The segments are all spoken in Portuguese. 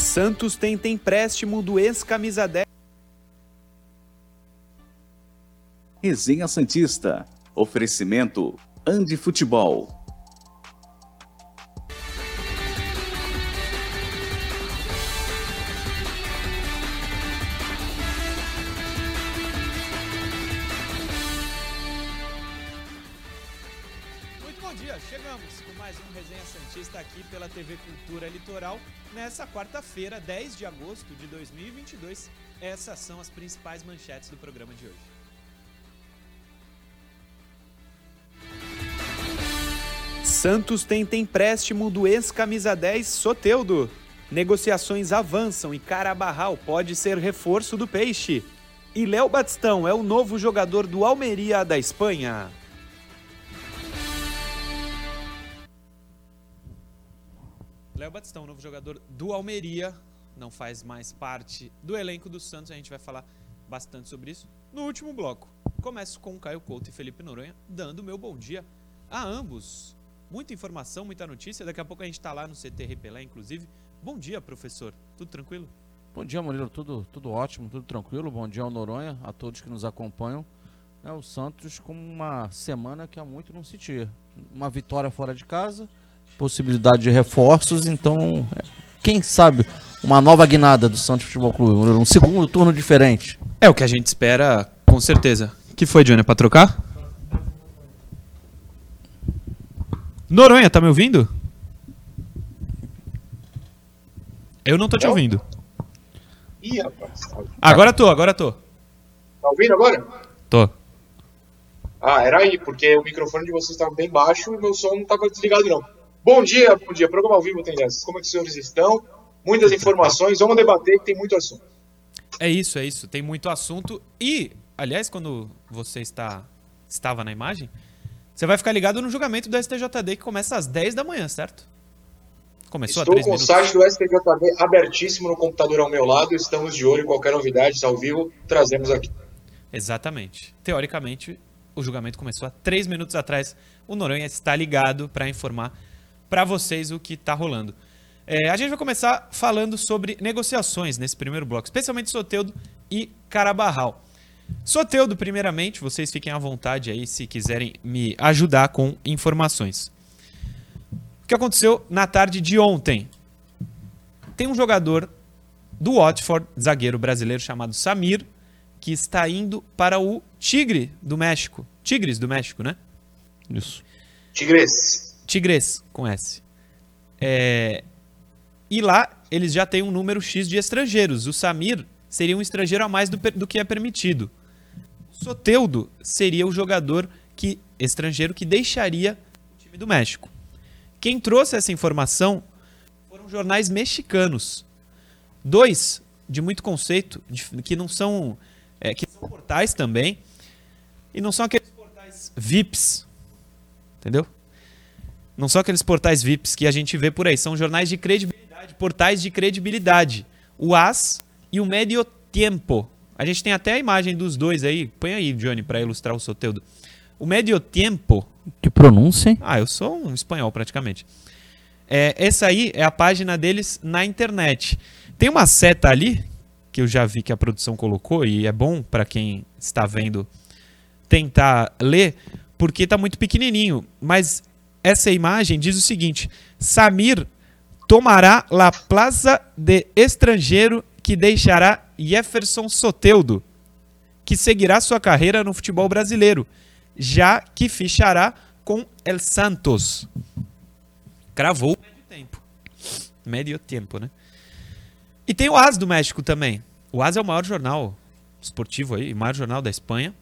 Santos tenta empréstimo do ex-camisa 10. Resenha Santista. Oferecimento Andi Futebol. Quarta-feira, 10 de agosto de 2022. Essas são as principais manchetes do programa de hoje. Santos tenta empréstimo do ex-camisa 10 Soteudo. Negociações avançam e Carabarral pode ser reforço do Peixe. E Léo Batistão é o novo jogador do Almeria da Espanha. Léo Batistão, novo jogador do Almeria, não faz mais parte do elenco do Santos. A gente vai falar bastante sobre isso no último bloco. Começo com Caio Couto e Felipe Noronha dando meu bom dia a ambos. Muita informação, muita notícia. Daqui a pouco a gente está lá no CT Pelé, inclusive. Bom dia, professor. Tudo tranquilo? Bom dia, Murilo. Tudo, tudo ótimo, tudo tranquilo. Bom dia ao Noronha, a todos que nos acompanham. É, o Santos com uma semana que há muito não se tinha. Uma vitória fora de casa, possibilidade de reforços, então, é, quem sabe, uma nova guinada do Santos Futebol Clube, um segundo turno diferente. É o que a gente espera, com certeza. que foi, Johnny? Pra trocar? Noronha, tá me ouvindo? Eu não tô te ouvindo. Ih, rapaz. Tá Agora tô, agora tô. ouvindo agora? Tô. Ah, era aí, porque o microfone de vocês estava bem baixo e o meu som não estava desligado, não. Bom dia, bom dia. Programa ao vivo tem dessas. Como é que os senhores estão? Muitas informações. Vamos debater que tem muito assunto. É isso, é isso. Tem muito assunto. E, aliás, quando você está estava na imagem, você vai ficar ligado no julgamento do STJD que começa às 10 da manhã, certo? Começou Estou há 3 com o minutos. site do STJD abertíssimo no computador ao meu lado. Estamos de olho. Qualquer novidade ao vivo, trazemos aqui. Exatamente. Teoricamente, o julgamento começou há três minutos atrás. O Noronha está ligado para informar para vocês o que está rolando. É, a gente vai começar falando sobre negociações nesse primeiro bloco, especialmente Soteudo e Carabarral. Soteudo, primeiramente, vocês fiquem à vontade aí se quiserem me ajudar com informações. O que aconteceu na tarde de ontem? Tem um jogador do Watford, zagueiro brasileiro chamado Samir, que está indo para o Tigre do México. Tigres do México, né? Isso. Tigres. Tigres, com S. É, E lá eles já têm um número X de estrangeiros. O Samir seria um estrangeiro a mais do, do que é permitido. O Soteudo seria o jogador que estrangeiro que deixaria o time do México. Quem trouxe essa informação foram jornais mexicanos. Dois de muito conceito, de- que não são. é, que são portais também. E não são aqueles portais VIPs. Entendeu? Não são aqueles portais VIPs que a gente vê por aí. São jornais de credibilidade, portais de credibilidade. O AS e o Medio Tiempo. A gente tem até a imagem dos dois aí. Põe aí, Johnny, para ilustrar o Soteudo. O Medio Tiempo Que pronúncia, hein? ah, eu sou um espanhol praticamente. É, essa aí é a página deles na internet. Tem uma seta ali que eu já vi que a produção colocou e é bom para quem está vendo tentar ler porque tá muito pequenininho. Mas essa imagem diz o seguinte: Samir tomará la plaza de estrangeiro que deixará Jefferson Soteudo, que seguirá sua carreira no futebol brasileiro, já que fichará com El Santos. Cravou médio tempo. Médio tempo, né? E tem o AS do México também. O AS é o maior jornal esportivo aí, o maior jornal da Espanha.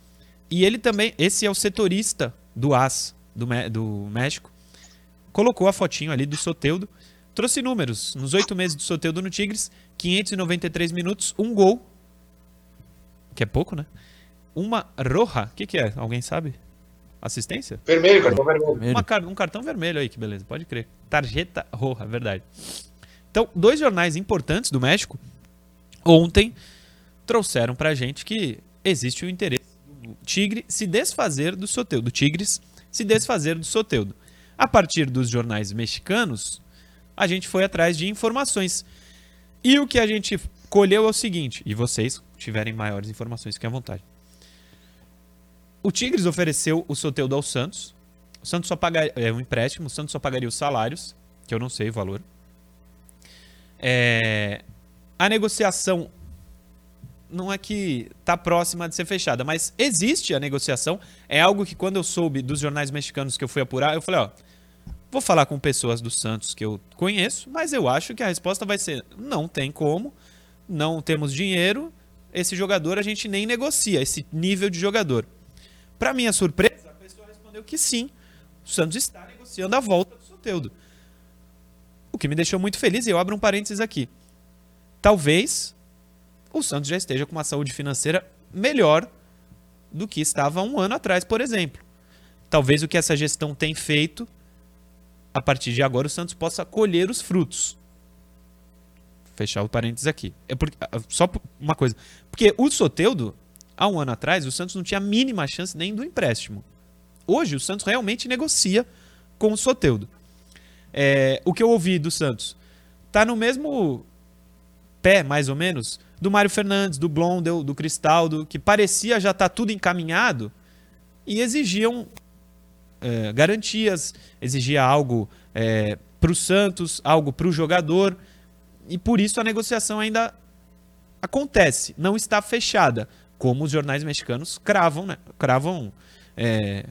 E ele também, esse é o setorista do AS do, do México. Colocou a fotinho ali do Soteudo. Trouxe números. Nos oito meses do Soteudo no Tigres, 593 minutos, um gol. Que é pouco, né? Uma roja. O que, que é? Alguém sabe? Assistência? Vermelho, cartão vermelho. Uma um cartão vermelho aí, que beleza, pode crer. Tarjeta roja, verdade. Então, dois jornais importantes do México ontem trouxeram pra gente que existe o interesse do Tigre se desfazer do Soteudo, do Tigres se desfazer do Soteudo. A partir dos jornais mexicanos, a gente foi atrás de informações. E o que a gente colheu é o seguinte, e vocês tiverem maiores informações, fiquem à vontade. O Tigres ofereceu o Soteudo ao Santos. O Santos só pagaria é um empréstimo, o Santos só pagaria os salários, que eu não sei o valor. É, a negociação não é que está próxima de ser fechada, mas existe a negociação. É algo que quando eu soube dos jornais mexicanos que eu fui apurar, eu falei, ó, vou falar com pessoas do Santos que eu conheço, mas eu acho que a resposta vai ser: não tem como, não temos dinheiro, esse jogador a gente nem negocia, esse nível de jogador. Para minha surpresa, a pessoa respondeu que sim, o Santos está negociando a volta do Soteudo. O que me deixou muito feliz, e eu abro um parênteses aqui. Talvez o Santos já esteja com uma saúde financeira melhor do que estava um ano atrás, por exemplo. Talvez o que essa gestão tem feito, a partir de agora o Santos possa colher os frutos. Fechar o parênteses aqui. É porque, ah, só uma coisa. Porque o Soteudo, há um ano atrás, o Santos não tinha a mínima chance nem do empréstimo. Hoje, o Santos realmente negocia com o Soteudo. É, o que eu ouvi do Santos tá no mesmo pé, mais ou menos, do Mário Fernandes, do Blondel, do Cristaldo, que parecia já estar tá tudo encaminhado e exigiam é, garantias, exigia algo é, para o Santos, algo para o jogador, e por isso a negociação ainda acontece, não está fechada, como os jornais mexicanos cravam, né? cravam é,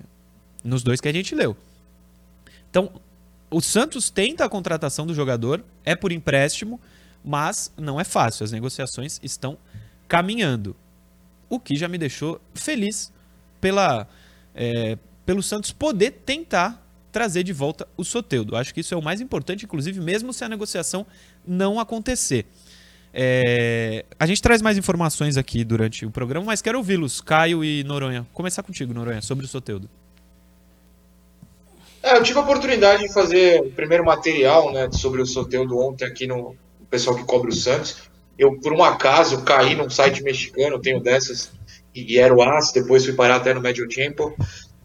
nos dois que a gente leu. Então, o Santos tenta a contratação do jogador, é por empréstimo, mas não é fácil. As negociações estão caminhando. O que já me deixou feliz pela, é, pelo Santos poder tentar trazer de volta o Soteudo. Acho que isso é o mais importante, inclusive, mesmo se a negociação não acontecer. É, a gente traz mais informações aqui durante o programa, mas quero ouvi-los, Caio e Noronha. Começar contigo, Noronha, sobre o Soteudo. É, eu tive a oportunidade de fazer o primeiro material né, sobre o Soteudo ontem aqui no, pessoal que cobre o Santos. Eu, por um acaso, caí num site mexicano, tenho dessas, e, era o AS, depois fui parar até no Medio Tempo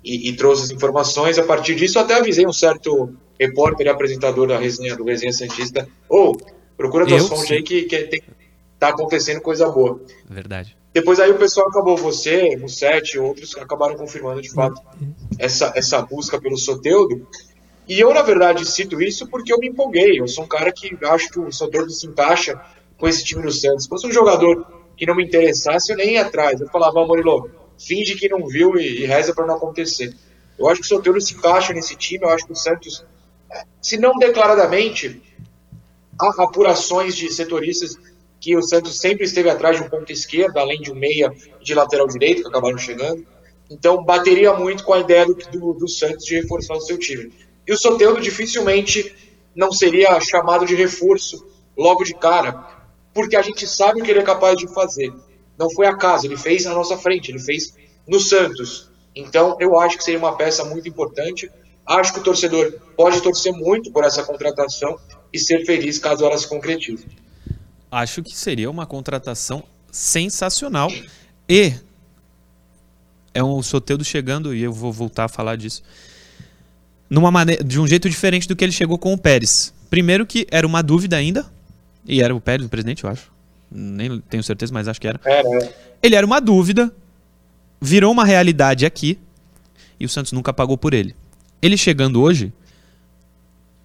e, e, trouxe as informações. A partir disso, até avisei um certo repórter e apresentador da resenha, do Resenha Santista, ou, oh, procura tuas fontes aí que, que tem, tá acontecendo coisa boa. Verdade. Depois aí o pessoal acabou, você, o Sete e outros acabaram confirmando de fato essa, essa busca pelo Soteudo. E eu, na verdade, cito isso porque eu me empolguei. Eu sou um cara que acho que o Soteldo se encaixa com esse time do Santos. Se fosse um jogador que não me interessasse, eu nem ia atrás. Eu falava, Murilo, finge que não viu e, e reza para não acontecer. Eu acho que o Soteldo se encaixa nesse time. Eu acho que o Santos, se não declaradamente, há apurações de setoristas que o Santos sempre esteve atrás de um ponto esquerdo, além de um meia de lateral direito, que acabaram chegando. Então, bateria muito com a ideia do, do, do Santos de reforçar o seu time. E o Soteldo dificilmente não seria chamado de reforço logo de cara, porque a gente sabe o que ele é capaz de fazer. Não foi acaso, ele fez na nossa frente, ele fez no Santos. Então, eu acho que seria uma peça muito importante. Acho que o torcedor pode torcer muito por essa contratação e ser feliz caso ela se concretize. Acho que seria uma contratação sensacional e é um Soteldo chegando e eu vou voltar a falar disso numa maneira, de um jeito diferente do que ele chegou com o Pérez. Primeiro que era uma dúvida ainda, e era o Pérez o presidente, eu acho. Nem tenho certeza, mas acho que era. É, Ele era uma dúvida, virou uma realidade aqui, e o Santos nunca pagou por ele. Ele chegando hoje,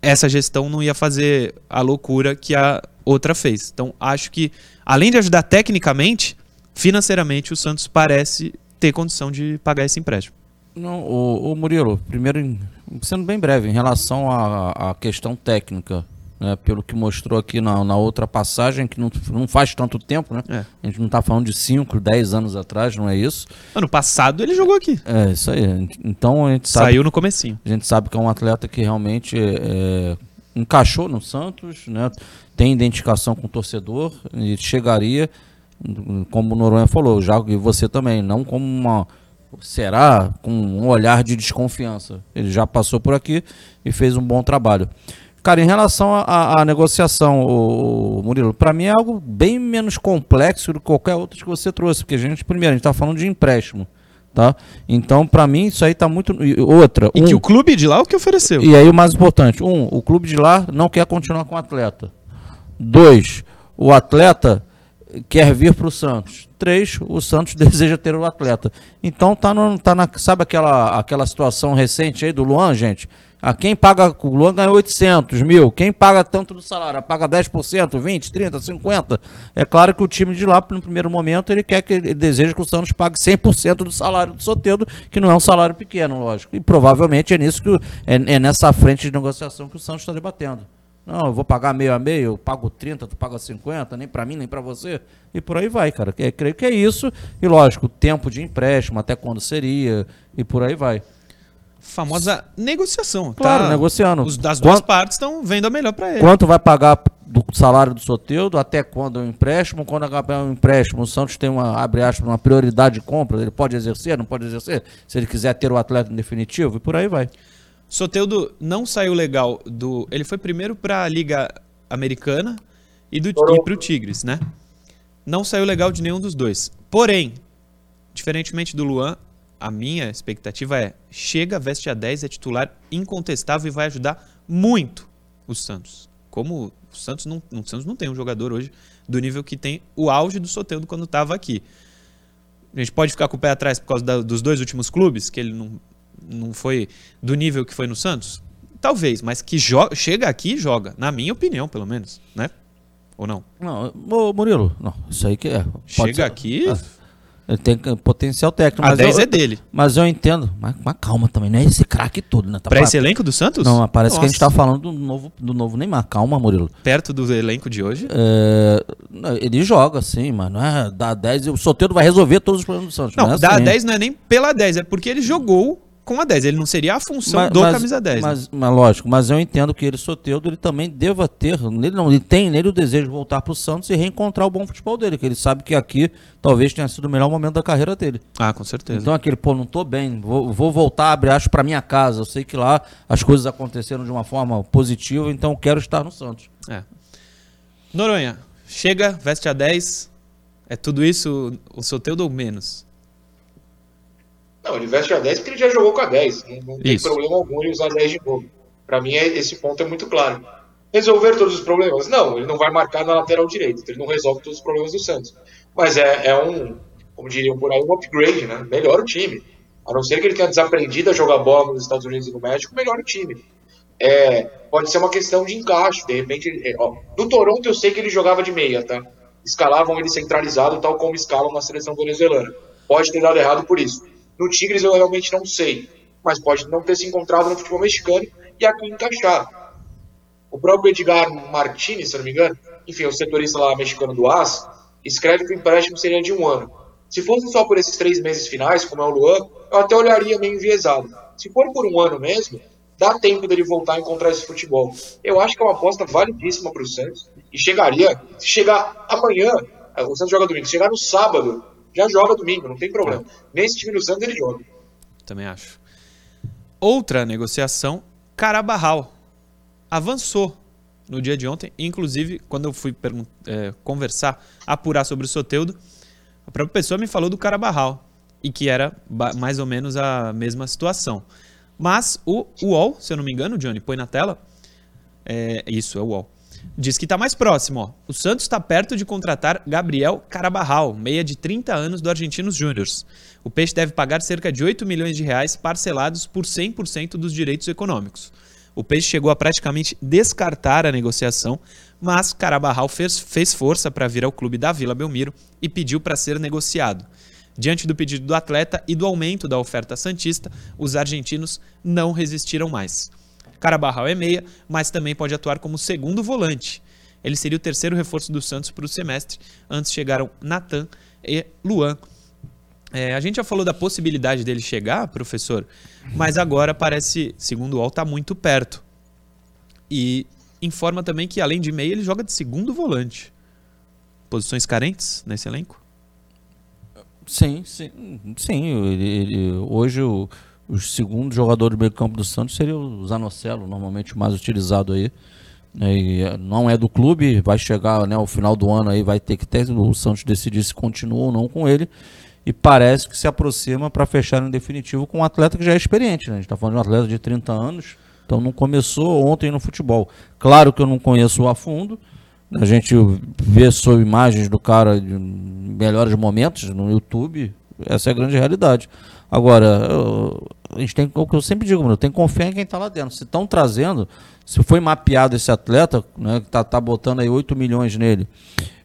essa gestão não ia fazer a loucura que a outra fez. Então, acho que, além de ajudar tecnicamente, financeiramente, o Santos parece ter condição de pagar esse empréstimo. Não, o, o Murilo, primeiro, sendo bem breve, em relação à, à questão técnica, né, pelo que mostrou aqui na, na outra passagem, que não, não faz tanto tempo, né? É. A gente não está falando de 5, 10 anos atrás, não é isso? Ano passado ele jogou aqui. É, isso aí. Então a gente sabe, Saiu no comecinho. A gente sabe que é um atleta que realmente é, encaixou no Santos, né? Tem identificação com o torcedor e chegaria, como o Noronha falou, já e você também, não como uma será com um olhar de desconfiança. Ele já passou por aqui e fez um bom trabalho. Cara, em relação à negociação, o, o Murilo, para mim é algo bem menos complexo do que qualquer outro que você trouxe, porque a gente, primeiro, a gente está falando de empréstimo. Tá? Então, para mim, isso aí tá muito. Outra. E um, que o clube de lá é o que ofereceu. E aí, o mais importante: um, o clube de lá não quer continuar com o atleta. Dois, o atleta quer vir para o Santos. Três, o Santos deseja ter o atleta. Então tá, no, tá na, sabe aquela, aquela situação recente aí do Luan, gente? A quem paga, o Luan ganha 800 mil, quem paga tanto do salário? Paga 10%, 20, 30, 50? É claro que o time de lá, no primeiro momento, ele quer que ele deseja que o Santos pague 100% do salário do Soteldo, que não é um salário pequeno, lógico. E provavelmente é nisso que é, é nessa frente de negociação que o Santos está debatendo. Não, eu vou pagar meio a meio, eu pago 30, tu paga 50, nem para mim, nem para você. E por aí vai, cara. É, creio que é isso. E lógico, tempo de empréstimo, até quando seria, e por aí vai. Famosa negociação. Claro, tá? negociando. Os das duas partes estão vendo a melhor para ele. Quanto vai pagar do salário do Soteudo, até quando é um empréstimo, quando é um empréstimo, o Santos tem uma, abre aspas, uma prioridade de compra, ele pode exercer, não pode exercer, se ele quiser ter o atleta em definitivo, e por aí vai. Soteudo não saiu legal do. Ele foi primeiro para a Liga Americana e, do, para o Tigres, né? Não saiu legal de nenhum dos dois. Porém, diferentemente do Luan, a minha expectativa é: chega, veste a 10, é titular incontestável e vai ajudar muito o Santos. Como o Santos não, o Santos não tem um jogador hoje do nível que tem o auge do Soteudo quando estava aqui. A gente pode ficar com o pé atrás por causa da, dos dois últimos clubes, que ele não, não foi do nível que foi no Santos? Talvez, mas que chega aqui joga, na minha opinião, pelo menos, né? Ou não? Não, Murilo, não, isso aí que é. Chega ser. aqui. Ah, ele tem potencial técnico. A 10 eu, é dele. Mas eu entendo. Mas, mas calma também, não é esse craque todo, né? Tá pra esse elenco do Santos? Não, parece Nossa. que a gente tá falando do novo, do novo Neymar. Calma, Murilo. Perto do elenco de hoje? É, ele joga, sim, mano. É, dá 10. O Soteldo vai resolver todos os problemas do Santos. Não, não é dá assim. 10 não é nem pela 10, é porque ele jogou com a 10. Ele não seria a função mas, do mas, camisa 10. Mas, né? mas, lógico, mas eu entendo que ele, Soteudo, ele também deva ter, ele, não, ele tem nele o desejo de voltar para o Santos e reencontrar o bom futebol dele, que ele sabe que aqui talvez tenha sido o melhor momento da carreira dele. Ah, com certeza. Então aquele, pô, não tô bem, vou, vou voltar, abre acho para minha casa. Eu sei que lá as coisas aconteceram de uma forma positiva, então quero estar no Santos. É. Noronha, chega, veste a 10, é tudo isso o Soteudo ou menos? Não, ele veste a 10 porque ele já jogou com a 10. Não, não tem problema algum ele usar 10 de novo. Para mim, é, esse ponto é muito claro. Resolver todos os problemas? Não, ele não vai marcar na lateral direita. Então ele não resolve todos os problemas do Santos. Mas é, é um, como diriam por aí, um upgrade, né? Melhora o time. A não ser que ele tenha desaprendido a jogar bola nos Estados Unidos e no México, melhora o time. É, pode ser uma questão de encaixe. De repente, é, ó, no Toronto eu sei que ele jogava de meia, tá? Escalavam ele centralizado, tal como escalam na seleção venezuelana. Pode ter dado errado por isso. No Tigres eu realmente não sei, mas pode não ter se encontrado no futebol mexicano e aqui encaixar. O próprio Edgar Martinez, se não me engano, enfim, o setorista lá mexicano do AS, escreve que o empréstimo seria de um ano. Se fosse só por esses três meses finais, como é o Luan, eu até olharia meio enviesado. Se for por um ano mesmo, dá tempo dele voltar a encontrar esse futebol. Eu acho que é uma aposta validíssima para o Santos. E chegaria, se chegar amanhã, o Santos joga domingo, se chegar no sábado, já joga domingo, não tem problema. Nesse time do Santos ele joga. Também acho. Outra negociação, Carabarral. Avançou no dia de ontem. Inclusive, quando eu fui é, conversar, apurar sobre o Soteudo, a própria pessoa me falou do Carabarral. E que era mais ou menos a mesma situação. Mas o UOL, se eu não me engano, Johnny, põe na tela. É, isso, é o UOL. Diz que está mais próximo. Ó. O Santos está perto de contratar Gabriel Carabarral, meia de 30 anos do Argentinos Júniors. O Peixe deve pagar cerca de 8 milhões de reais parcelados por 100% dos direitos econômicos. O Peixe chegou a praticamente descartar a negociação, mas Carabarral fez, fez força para vir ao clube da Vila Belmiro e pediu para ser negociado. Diante do pedido do atleta e do aumento da oferta santista, os argentinos não resistiram mais. Carabarral é meia, mas também pode atuar como segundo volante. Ele seria o terceiro reforço do Santos para o semestre. Antes chegaram Natan e Luan. É, a gente já falou da possibilidade dele chegar, professor, mas agora parece, segundo o UOL, está muito perto. E informa também que, além de meia, ele joga de segundo volante. Posições carentes nesse elenco? Sim, sim. sim ele, ele, hoje o o segundo jogador do meio campo do Santos seria o Zanocelo, normalmente mais utilizado aí. Né, e eh, não é do clube, vai chegar né, ao final do ano aí, vai ter que ter o Santos decidir se continua ou não com ele. E parece que se aproxima para fechar em definitivo com um atleta que já é experiente. Né? A gente está falando de um atleta de 30 anos, então não começou ontem no futebol. Claro que eu não conheço a fundo, A gente vê sobre imagens do cara de melhores momentos no YouTube. Essa é a grande realidade. Agora, a gente tem o que eu sempre digo, mano, tem que confiar em quem está lá dentro. Se estão trazendo, se foi mapeado esse atleta, né, que tá, tá botando aí 8 milhões nele,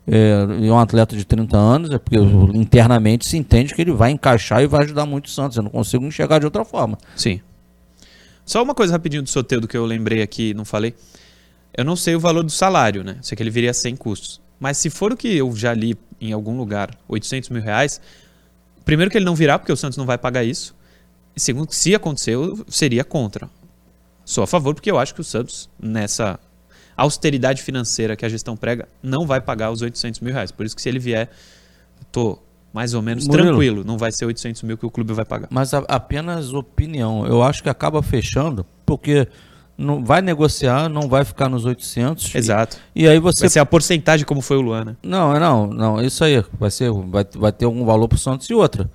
é, e é um atleta de 30 anos, é porque internamente se entende que ele vai encaixar e vai ajudar muito o Santos. Eu não consigo enxergar de outra forma. Sim. Só uma coisa rapidinho do Soteudo que eu lembrei aqui, não falei. Eu não sei o valor do salário, né? Sei que ele viria sem custos. Mas se for o que eu já li em algum lugar, 800 mil reais, primeiro que ele não virá, porque o Santos não vai pagar isso. E segundo, se acontecer, eu seria contra. Sou a favor, porque eu acho que o Santos, nessa austeridade financeira que a gestão prega, não vai pagar os 800 mil reais. Por isso que se ele vier, tô mais ou menos Murilo. tranquilo. Não vai ser 800 mil que o clube vai pagar. Mas a- apenas opinião. Eu acho que acaba fechando, porque não vai negociar, não vai ficar nos 800. Exato. E, e aí você Vai ser a porcentagem como foi o Luan, né? Não, é não, não, isso aí. Vai, ser, vai, vai ter algum valor pro Santos e outra.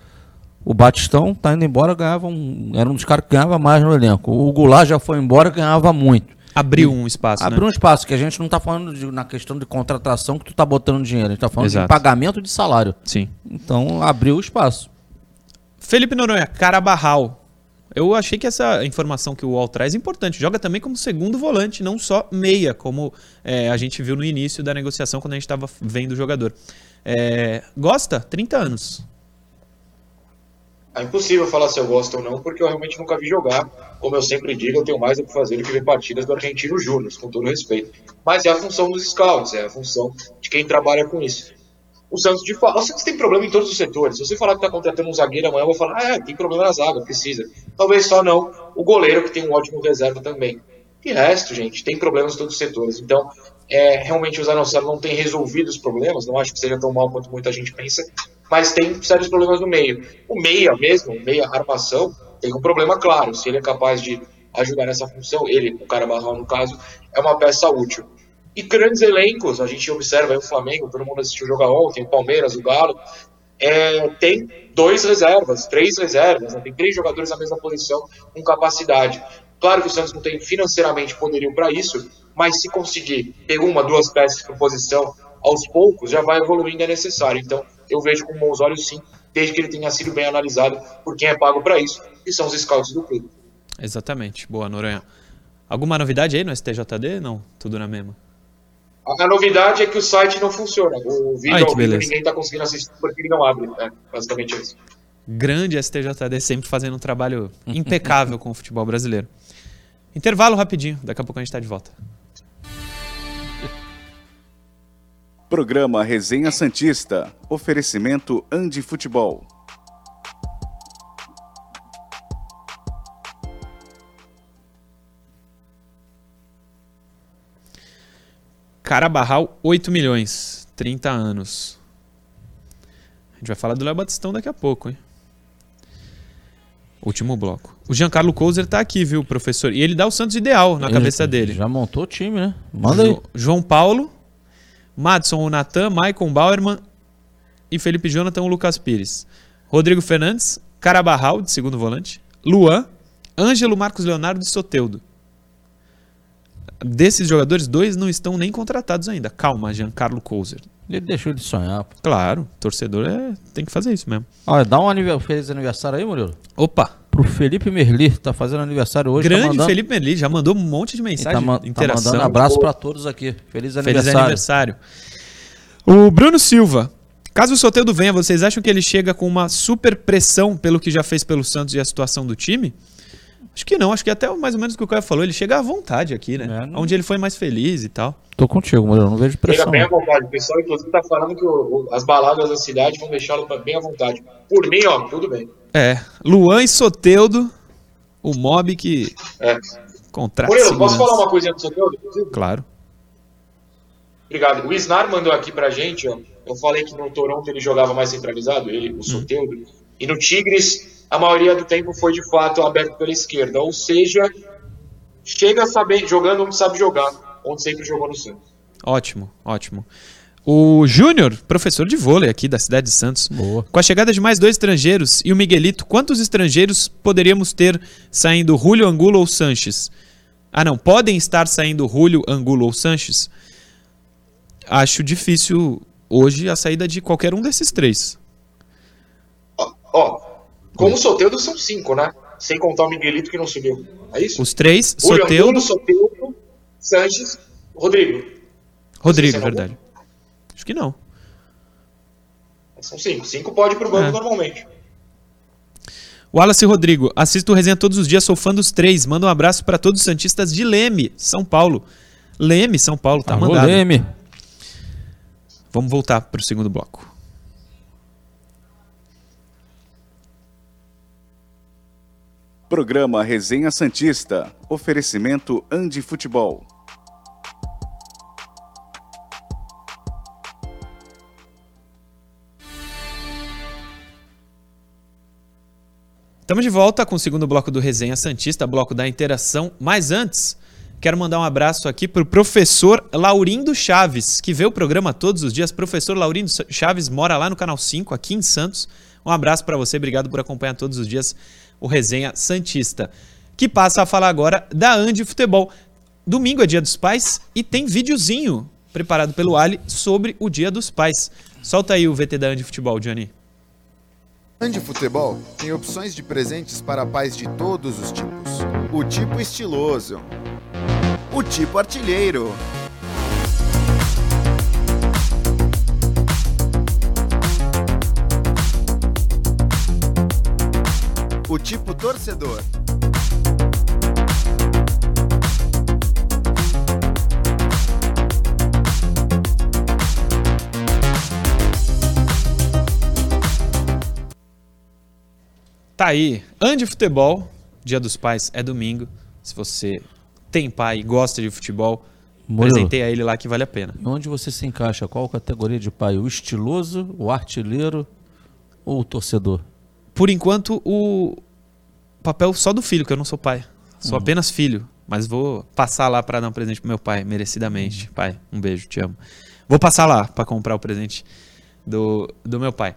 O Batistão tá indo embora, ganhava um. Era um dos caras que ganhava mais no elenco. O Goulart já foi embora, ganhava muito. Abriu um espaço, Abriu né? um espaço, que a gente não tá falando de- na questão de contratação que tu tá botando dinheiro, a gente tá falando Exato. de pagamento de salário. Sim. Então abriu o espaço. Felipe Noronha, Carabarral. Eu achei que essa informação que o UOL traz é importante. Joga também como segundo volante, não só meia, como é, a gente viu no início da negociação quando a gente estava vendo o jogador. É, gosta? 30 anos. É impossível falar se eu gosto ou não, porque eu realmente nunca vi jogar. Como eu sempre digo, eu tenho mais o que fazer do que ver partidas do Argentino Júnior, com todo respeito. Mas é a função dos scouts, é a função de quem trabalha com isso. O Santos, de fato, o Santos tem problema em todos os setores. Se você falar que está contratando um zagueiro amanhã, eu vou falar, ah, é, tem problema na zaga, precisa. Talvez só não o goleiro, que tem um ótimo reserva também. De resto, gente, tem problemas em todos os setores. Então, é, realmente o Zanossaro não tem resolvido os problemas, não acho que seja tão mal quanto muita gente pensa, mas tem sérios problemas no meio. O meia mesmo, o meia armação, tem um problema claro. Se ele é capaz de ajudar nessa função, ele, o cara barral no caso, é uma peça útil. E grandes elencos, a gente observa aí o Flamengo, todo mundo assistiu jogar ontem, o Palmeiras, o Galo, é, tem dois reservas, três reservas, né? tem três jogadores na mesma posição com capacidade. Claro que o Santos não tem financeiramente poderio para isso, mas se conseguir ter uma, duas peças por posição aos poucos, já vai evoluindo, é necessário. Então, eu vejo com bons olhos sim, desde que ele tenha sido bem analisado por quem é pago para isso, que são os scouts do clube. Exatamente. Boa, Noronha. Alguma novidade aí no STJD? Não, tudo na mesma. A, novidade é que o site não funciona. O vídeo Ai, que beleza. ninguém está conseguindo assistir porque ele não abre. É basicamente isso. Grande STJD sempre fazendo um trabalho impecável com o futebol brasileiro. Intervalo rapidinho, daqui a pouco a gente está de volta. Programa Resenha Santista. Oferecimento Andi Futebol. Carabarral, 8 milhões, 30 anos. A gente vai falar do Léo Batistão daqui a pouco, hein? Último bloco. O Giancarlo Couser tá aqui, viu, professor? E ele dá o Santos ideal na Ele cabeça dele. Já montou o time, né? Manda aí. Jo- João Paulo, Madson, o Natan, Maicon Bauerman e Felipe Jonathan, o Lucas Pires. Rodrigo Fernandes, Carabarral, de segundo volante. Luan, Ângelo Marcos Leonardo e Soteudo. Desses jogadores, dois não estão nem contratados ainda. Calma, Giancarlo Couser. Ele deixou de sonhar. pô. Claro, torcedor é, tem que fazer isso mesmo. Olha, dá um anive- feliz aniversário aí, Murilo. Opa, Pro Felipe Merli, tá fazendo aniversário hoje. grande tá mandando, Felipe Merli, já mandou um monte de e mensagem, tá, ma- tá interação. mandando abraço pra todos aqui. Feliz Feliz aniversário. aniversário. O Bruno Silva. Caso o Soteldo venha, vocês acham que ele chega com uma super pressão pelo que já fez pelo Santos e a situação do time? Acho que não, acho que até mais ou menos o que o Caio falou, ele chega à vontade aqui, né? É, não- Onde ele foi mais feliz e tal. Tô contigo, Murilo. Não vejo Chega pressão. bem à vontade. O pessoal, inclusive, tá falando que o- o- as baladas da cidade vão deixá-lo bem à vontade. Por mim, ó, tudo bem. É, Luan e Soteudo, o mob que É. contrata Murilo, posso segurança. falar uma coisinha do Soteldo? Claro. Obrigado. O Isnar mandou aqui pra gente, ó. Eu falei que no Toronto ele jogava mais centralizado, ele, Hum. o Soteldo. E no Tigres, a maioria do tempo foi de fato aberto pela esquerda. Ou seja, chega a saber, jogando onde sabe jogar, onde sempre jogou no Santos. Ótimo, ótimo. O Júnior, professor de vôlei aqui da cidade de Santos. Boa. Com a chegada de mais dois estrangeiros e o Miguelito, quantos estrangeiros poderíamos ter saindo Julio, Angulo ou Sanches? Ah, não, podem estar saindo Julio, Angulo ou Sanches? acho difícil hoje a saída de qualquer um desses três. Ó, ó, como o Soteudo são cinco, né? Sem contar o Miguelito que não subiu. É isso? Os três, Julio Soteudo, Soteudo, Sanches, Rodrigo. Rodrigo, não- verdade. Acho que não. São cinco. Cinco pode ir pro banco É. normalmente. Wallace Rodrigo, assisto o resenha todos os dias, sou fã dos três. Manda um abraço para todos os Santistas de Leme, São Paulo. Leme, São Paulo, tá Alô, mandado. Leme. Vamos voltar pro segundo bloco. Programa Resenha Santista. Oferecimento Andi Futebol. Estamos de volta com o segundo bloco do Resenha Santista, bloco da interação. Mas antes, quero mandar um abraço aqui para o professor Laurindo Chaves, que vê o programa todos os dias. Professor Laurindo Chaves mora lá no Canal 5, aqui em Santos. Um abraço para você, obrigado por acompanhar todos os dias o Resenha Santista. Que passa a falar agora da Andi Futebol. Domingo é Dia dos Pais e tem videozinho preparado pelo Ali sobre o Dia dos Pais. Solta aí o VT da Andi Futebol, Johnny. Andi Futebol tem opções de presentes para pais de todos os tipos. O tipo estiloso. O tipo artilheiro. O tipo torcedor. Tá aí, Ande Futebol, Dia dos Pais é domingo. Se você tem pai e gosta de futebol, Murilo, apresentei a ele lá que vale a pena. onde você se encaixa? Qual categoria de pai? O estiloso, o artilheiro ou o torcedor? Por enquanto, o papel só do filho, que eu não sou pai. Sou apenas filho, mas vou passar lá para dar um presente pro meu pai, merecidamente. Pai, um beijo, te amo. Vou passar lá para comprar o presente do, do meu pai.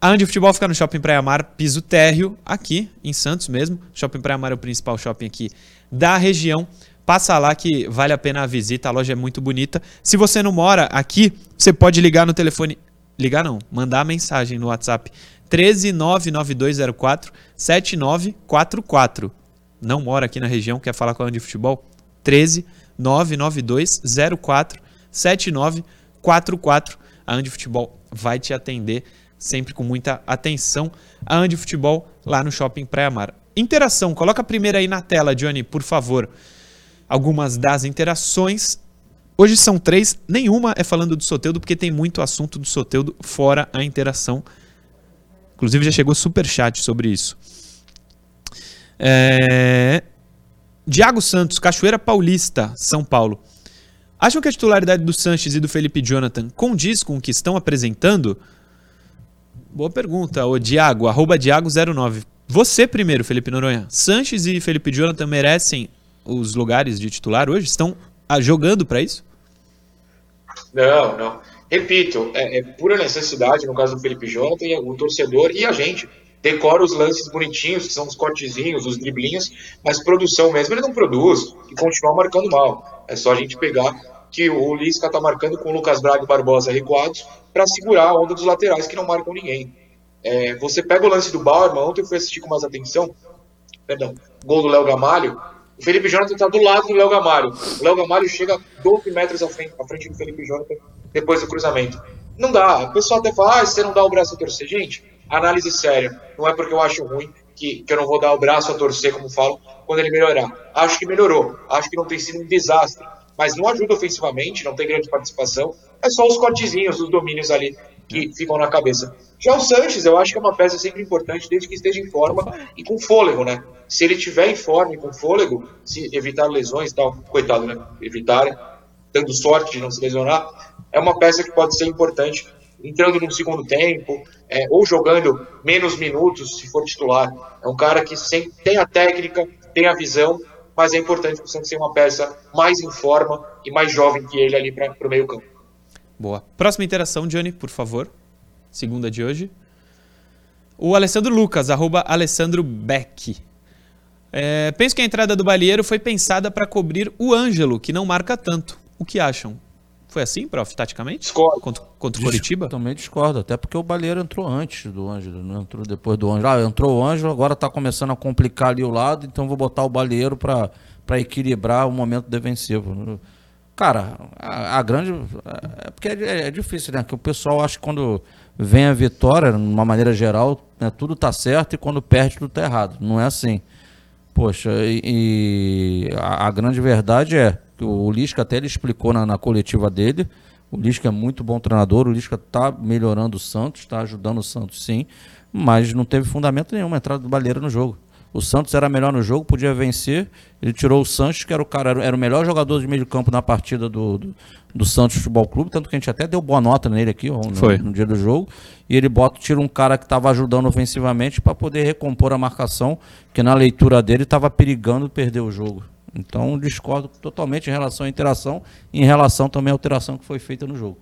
A Andi Futebol fica no Shopping Praia Mar, piso térreo, aqui em Santos mesmo. Shopping Praia Mar é o principal shopping aqui da região. Passa lá que vale a pena a visita, a loja é muito bonita. Se você não mora aqui, você pode ligar no telefone. Ligar não, mandar mensagem no WhatsApp 1399204 7944. Não mora aqui na região, quer falar com a Andi Futebol? 13 99204 7944. A Andi Futebol vai te atender sempre com muita atenção. A Andi Futebol lá no Shopping Praia Mar. Interação, coloca a primeira aí na tela, Johnny, por favor. Algumas das interações. Hoje são três, nenhuma é falando do Soteudo, porque tem muito assunto do Soteudo fora a interação. Inclusive já chegou super chat sobre isso. É... Diago Santos, Cachoeira Paulista, São Paulo. Acham que a titularidade do Sanches e do Felipe Jonathan condiz com o que estão apresentando? Boa pergunta, o Diago, arroba Diago09. Você primeiro, Felipe Noronha. Sanches e Felipe Jonathan merecem os lugares de titular hoje? Estão ah, jogando para isso? Não, não. Repito, é, é pura necessidade, no caso do Felipe Jonathan, o torcedor e a gente. Decora os lances bonitinhos, que são os cortezinhos, os driblinhos, mas produção mesmo ele não produz e continua marcando mal. É só a gente pegar que o Lisca tá marcando com o Lucas Braga e Barbosa recuados para segurar a onda dos laterais que não marcam ninguém. É, você pega o lance do Bauerman, ontem eu fui assistir com mais atenção, perdão, gol do Léo Gamalho, o Felipe Jonathan está do lado do Léo Gamalho. O Léo Gamalho chega 12 metros à frente, à frente do Felipe Jonathan depois do cruzamento. Não dá. O pessoal até fala, ah, você não dá o braço a torcer. Gente, análise séria. Não é porque eu acho ruim que, que eu não vou dar o braço a torcer, como falo, quando ele melhorar. Acho que melhorou. Acho que não tem sido um desastre. Mas não ajuda ofensivamente, não tem grande participação. É só os cortezinhos, os domínios ali que ficam na cabeça. Já o Sanches, eu acho que é uma peça sempre importante, desde que esteja em forma e com fôlego, né? Se ele tiver em forma e com fôlego, se evitar lesões e tal, coitado, né? Evitar, tendo sorte de não se lesionar, é uma peça que pode ser importante, entrando no segundo tempo, é, ou jogando menos minutos, se for titular. É um cara que sempre tem a técnica, tem a visão, mas é importante o Santos tenha uma peça mais em forma e mais jovem que ele ali para o meio campo. Boa. Próxima interação, Johnny, por favor. Segunda de hoje. O Alessandro Lucas, arroba Alessandro Beck. É, penso que a entrada do Balieiro foi pensada para cobrir o Ângelo, que não marca tanto. O que acham? Foi assim, prof, taticamente? Discordo. Contra, contra o Curitiba? Também discordo, até porque o Baleiro entrou antes do Ângelo, não entrou depois do Ângelo. Ah, entrou o Ângelo, agora tá começando a complicar ali o lado, então vou botar o Baleiro para para equilibrar o momento defensivo. Cara, a, a grande. É porque é, é, difícil, né? Que o pessoal acha que quando vem a vitória, de uma maneira geral, né, tudo tá certo e quando perde, tudo tá errado. Não é assim. Poxa, e, e a, a, grande verdade é que o Lisca até ele explicou na, na coletiva dele. O Lisca é muito bom treinador, o Lisca tá melhorando o Santos, está ajudando o Santos sim, mas não teve fundamento nenhum a entrada do Baleiro no jogo. O Santos era melhor no jogo, podia vencer. Ele tirou o Santos, que era o cara, era o melhor jogador de meio de campo na partida do, do, do Santos Futebol Clube, tanto que a gente até deu boa nota nele aqui ó, no, no, dia do jogo. E ele bota, tira um cara que estava ajudando ofensivamente para poder recompor a marcação, que na leitura dele estava perigando perder o jogo. Então discordo totalmente em relação à interação e em relação também à alteração que foi feita no jogo.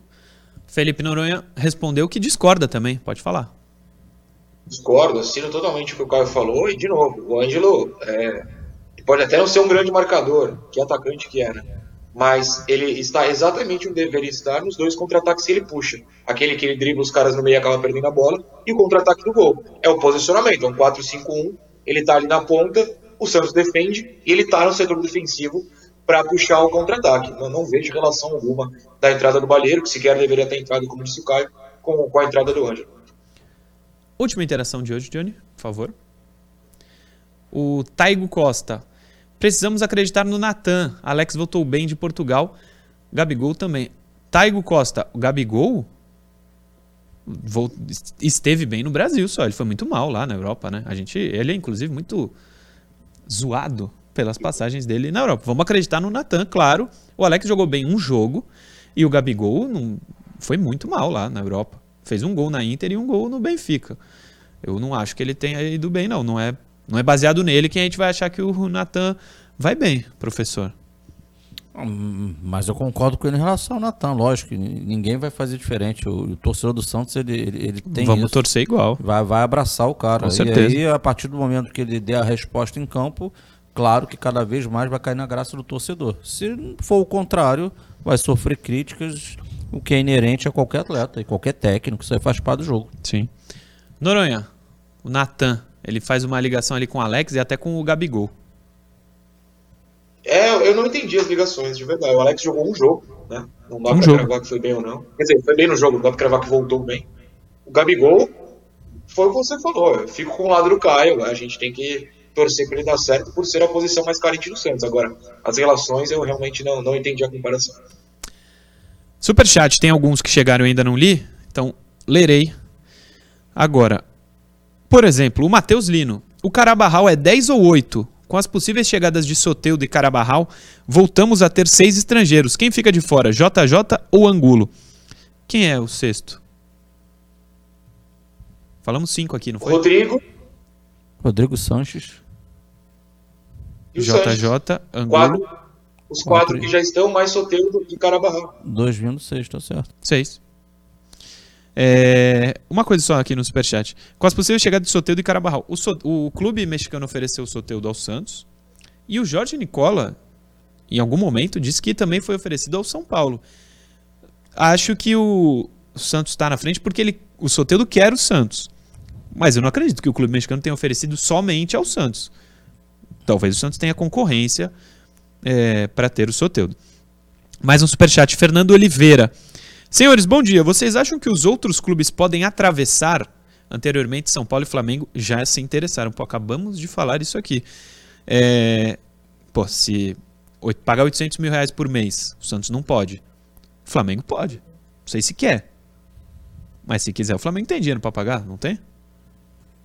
Felipe Noronha respondeu que discorda também, pode falar. Discordo, assino totalmente o que o Caio falou. E, de novo, o Ângelo é, pode até não ser um grande marcador, que atacante que era. Mas ele está exatamente onde deveria estar nos dois contra-ataques que ele puxa. Aquele que ele dribla os caras no meio e acaba perdendo a bola, e o contra-ataque do gol. É o posicionamento, é um 4-5-1. Ele está ali na ponta, o Santos defende, e ele está no setor defensivo para puxar o contra-ataque. Não, não, vejo relação alguma da entrada do Balheiro, que sequer deveria ter entrado, como disse o Caio, com, com a entrada do Ângelo. Última interação de hoje, Johnny, por favor. O Taigo Costa. Precisamos acreditar no Natan. Alex voltou bem de Portugal. Gabigol também. Taigo Costa, o Gabigol esteve bem no Brasil só. Ele foi muito mal lá na Europa, né? A gente, ele é inclusive muito zoado pelas passagens dele na Europa. Vamos acreditar no Natan, claro. O Alex jogou bem um jogo e o Gabigol não, foi muito mal lá na Europa. Fez um gol na Inter e um gol no Benfica. Eu não acho que ele tenha ido bem, não. Não é, não é baseado nele que a gente vai achar que o Natan vai bem, professor. Mas eu concordo com ele em relação ao Natan, lógico. Ninguém vai fazer diferente. O, o torcedor do Santos, ele, ele, ele tem Vamos isso. torcer igual. Vai, vai abraçar o cara. Com certeza. E aí, a partir do momento que ele der a resposta em campo, claro que cada vez mais vai cair na graça do torcedor. Se for o contrário, vai sofrer críticas o que é inerente a qualquer atleta e qualquer técnico, isso aí faz parte do jogo. Sim. Noronha, o Natan, ele faz uma ligação ali com o Alex e até com o Gabigol. É, eu não entendi as ligações, de verdade. O Alex jogou um jogo, né? Não dá um pra jogo. cravar que foi bem ou não. Quer dizer, foi bem no jogo, não dá pra cravar que voltou bem. O Gabigol, foi o que você falou. Eu fico com o lado do Caio. A gente tem que torcer pra ele dar certo por ser a posição mais carente do Santos. Agora, as relações eu realmente não, não entendi a comparação. Superchat, tem alguns que chegaram e ainda não li, então lerei. Agora, por exemplo, o Matheus Lino. O Carabarral é 10 ou 8? Com as possíveis chegadas de Soteudo e Carabarral, voltamos a ter seis estrangeiros. Quem fica de fora, JJ ou Angulo? Quem é o sexto? Falamos cinco aqui, não foi? Rodrigo Rodrigo Sanches. e o JJ, Sanches. Angulo, Quatro, os quatro Quatro. que já estão, mais Soteldo e Carabarral. Dois vindo, seis, tá certo. seis. É, uma coisa só aqui no Superchat. Com as possíveis chegadas de Soteudo e Carabarral. O, So- o clube mexicano ofereceu o Soteudo ao Santos. E o Jorge Nicola, em algum momento, disse que também foi oferecido ao São Paulo. Acho que o, Santos está na frente porque ele, o Soteudo quer o Santos. Mas eu não acredito que o clube mexicano tenha oferecido somente ao Santos. Talvez o Santos tenha concorrência para ter o Soteudo. Mais um superchat. Fernando Oliveira. Senhores, bom dia. Vocês acham que os outros clubes podem atravessar? Anteriormente, São Paulo e Flamengo já se interessaram. Pô, acabamos de falar isso aqui. É, Pô, se pagar 800 mil reais por mês, o Santos não pode. O Flamengo pode. Não sei se quer. Mas se quiser, o Flamengo tem dinheiro pra pagar, não tem?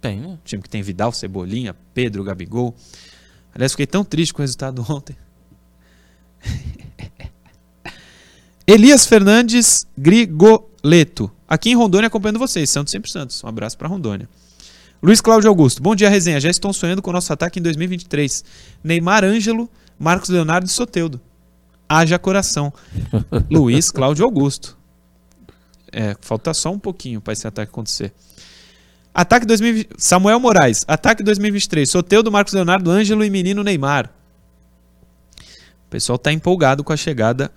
Tem, né? time que tem Vidal, Cebolinha, Pedro, Gabigol. Aliás, fiquei tão triste com o resultado ontem. Elias Fernandes Grigoleto. Aqui em Rondônia acompanhando vocês. Santos sempre Santos. Um abraço para Rondônia. Luiz Cláudio Augusto. Bom dia, resenha. Já estão sonhando com o nosso ataque em 2023. Neymar, Ângelo, Marcos Leonardo e Soteudo. Haja coração. Luiz Cláudio Augusto. É, falta só um pouquinho para esse ataque acontecer. Ataque 2020. Samuel Moraes. Ataque 2023. Soteudo, Marcos Leonardo, Ângelo e menino Neymar. O pessoal tá empolgado com a chegada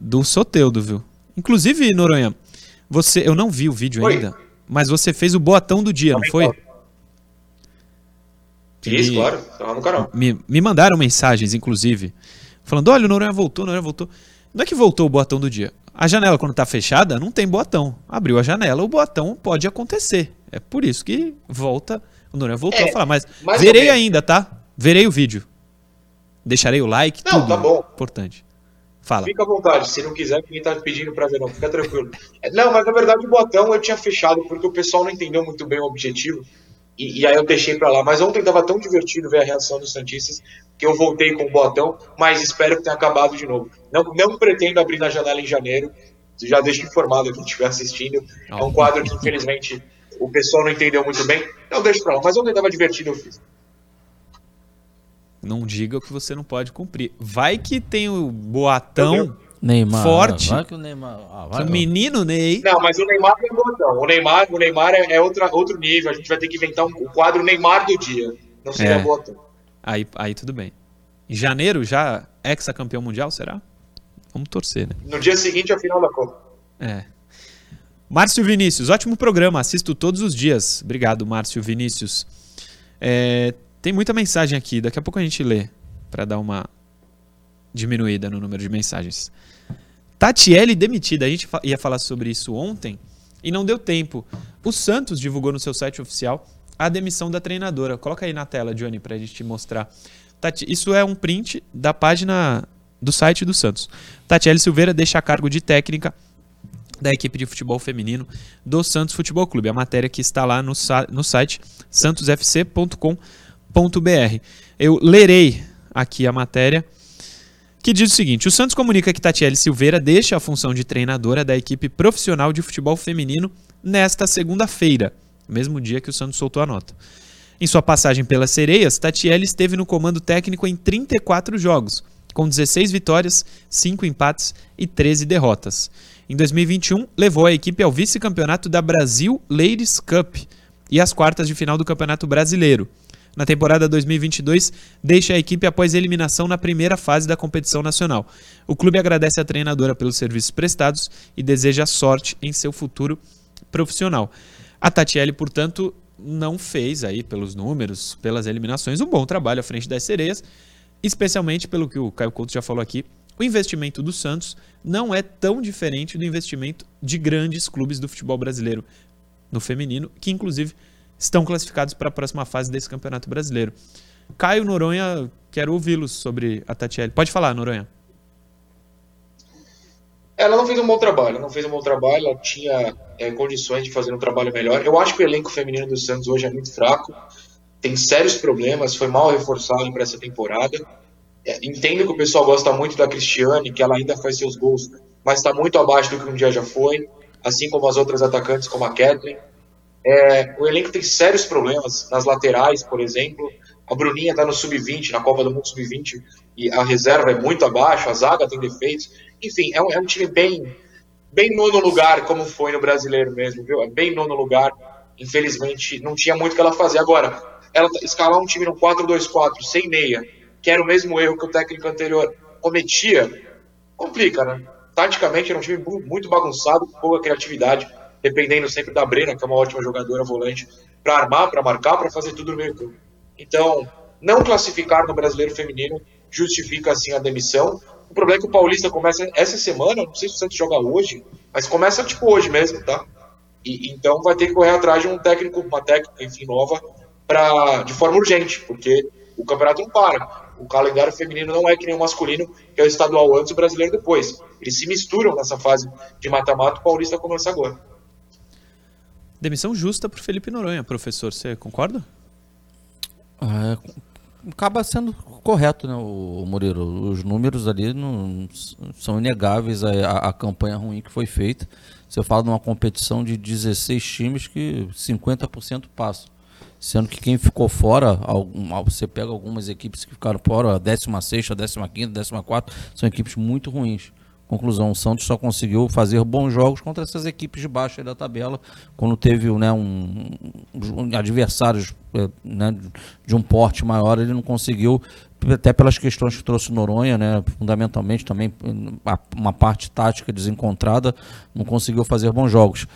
do Soteudo, viu? Inclusive, Noronha, você, eu não vi o vídeo Oi. ainda, mas você fez o boatão do dia, não foi? Isso, E- claro, tava no canal. Me, me mandaram mensagens, inclusive, falando: olha, o Noronha voltou, o Noronha voltou. Não é que voltou o boatão do dia. A janela, quando tá fechada, não tem boatão. Abriu a janela, o boatão pode acontecer. É por isso que volta. O Noronha voltou É, a falar, mas verei ainda, tá? Verei o vídeo. Deixarei o like, Não, tudo. tá bom. Importante. Fala. Fica à vontade, se não quiser, ninguém tá pedindo pra ver, não, fica tranquilo. É, Não, mas na verdade o botão eu tinha fechado porque o pessoal não entendeu muito bem o objetivo. E, e aí eu deixei pra lá. Mas ontem tava tão divertido ver a reação dos Santistas que eu voltei com o botão, mas espero que tenha acabado de novo. Não, não pretendo abrir na janela em janeiro. Já deixo informado quem estiver assistindo. É um quadro que, infelizmente, o pessoal não entendeu muito bem. Não, deixo pra lá. Mas ontem tava divertido, eu fiz. Não diga o que você não pode cumprir. Vai que tem o boatão, Neymar. Forte. Vai que o Neymar. Ah, vai, que o menino Ney. Não, mas o Neymar não é botão. O Neymar, o Neymar é, é outra, outro nível. A gente vai ter que inventar um, o quadro Neymar do dia. Não seria É. botão. Aí, aí tudo bem. Em janeiro já ex-campeão mundial, será? Vamos torcer, né? No dia seguinte, a final da Copa. É. Márcio Vinícius, ótimo programa, assisto todos os dias. Obrigado, Márcio Vinícius. É, tem muita mensagem aqui, daqui a pouco a gente lê para dar uma diminuída no número de mensagens. Tatiele demitida, a gente ia falar sobre isso ontem e não deu tempo. O Santos divulgou no seu site oficial a demissão da treinadora. Coloca aí na tela, Johnny, pra gente te mostrar. Tati, isso é um print da página do site do Santos. Tatiele Silveira deixa a cargo de técnica da equipe de futebol feminino do Santos Futebol Clube. A matéria que está lá no, no site santosfc.com.br. Eu lerei aqui a matéria que diz o seguinte: o Santos comunica que Tatiele Silveira deixa a função de treinadora da equipe profissional de futebol feminino nesta segunda-feira, mesmo dia que o Santos soltou a nota. Em sua passagem pelas Sereias, Tatiele esteve no comando técnico em 34 jogos, com 16 vitórias, 5 empates e 13 derrotas. Em 2021, levou a equipe ao vice-campeonato da Brasil Ladies Cup e às quartas de final do Campeonato Brasileiro. Na temporada 2022, deixa a equipe após eliminação na primeira fase da competição nacional. O clube agradece à treinadora pelos serviços prestados e deseja sorte em seu futuro profissional. A Tatiele, portanto, não fez aí pelos números, pelas eliminações, um bom trabalho à frente das sereias, especialmente pelo que o Caio Couto já falou aqui. O investimento do Santos não é tão diferente do investimento de grandes clubes do futebol brasileiro no feminino, que inclusive estão classificados para a próxima fase desse Campeonato Brasileiro. Caio Noronha, quero ouvi-los sobre a Tatiele. Pode falar, Noronha. Ela não fez um bom trabalho, não fez um bom trabalho, ela tinha é, condições de fazer um trabalho melhor. Eu acho que o elenco feminino do Santos hoje é muito fraco, tem sérios problemas, foi mal reforçado para essa temporada. É, entendo que o pessoal gosta muito da Cristiane, que ela ainda faz seus gols, mas está muito abaixo do que um dia já foi, assim como as outras atacantes, como a Kathleen. É, o elenco tem sérios problemas nas laterais, por exemplo. A Bruninha está no sub-20, na Copa do Mundo sub-20, e a reserva é muito abaixo, a zaga tem defeitos. Enfim, é um, é um time bem, bem nono lugar, como foi no brasileiro mesmo, viu? É bem nono lugar. Infelizmente, não tinha muito o que ela fazer. Agora, ela tá- escalar um time no 4-2-4, sem meia, que era o mesmo erro que o técnico anterior cometia, complica, né? Taticamente era um time mu- muito bagunçado, com pouca criatividade, dependendo sempre da Brena, que é uma ótima jogadora volante, para armar, para marcar, para fazer tudo no meio campo. Então, não classificar no brasileiro feminino justifica assim a demissão. O problema é que o Paulista começa essa semana, não sei se o Santos joga hoje, mas começa tipo hoje mesmo, tá? E, então vai ter que correr atrás de um técnico, uma técnica, enfim, nova, pra, de forma urgente, porque o campeonato não para. O calendário feminino não é que nem o masculino, que é o estadual antes e o brasileiro depois. Eles se misturam nessa fase de mata-mata, o Paulista começa agora. Demissão justa para Felipe Noronha, professor. Você concorda? É, acaba sendo correto, né, o Murilo? Os números ali não, são inegáveis a, a, campanha ruim que foi feita. Você fala de uma competição de 16 times que 50% passam. Sendo que quem ficou fora, algum, você pega algumas equipes que ficaram fora, a 16, a 15, a 14, são equipes muito ruins. Conclusão, o Santos só conseguiu fazer bons jogos contra essas equipes de baixo da tabela, quando teve né, um, um adversários eh, né, de um porte maior, ele não conseguiu, até pelas questões que trouxe Noronha, né, fundamentalmente também uma parte tática desencontrada, não conseguiu fazer bons jogos.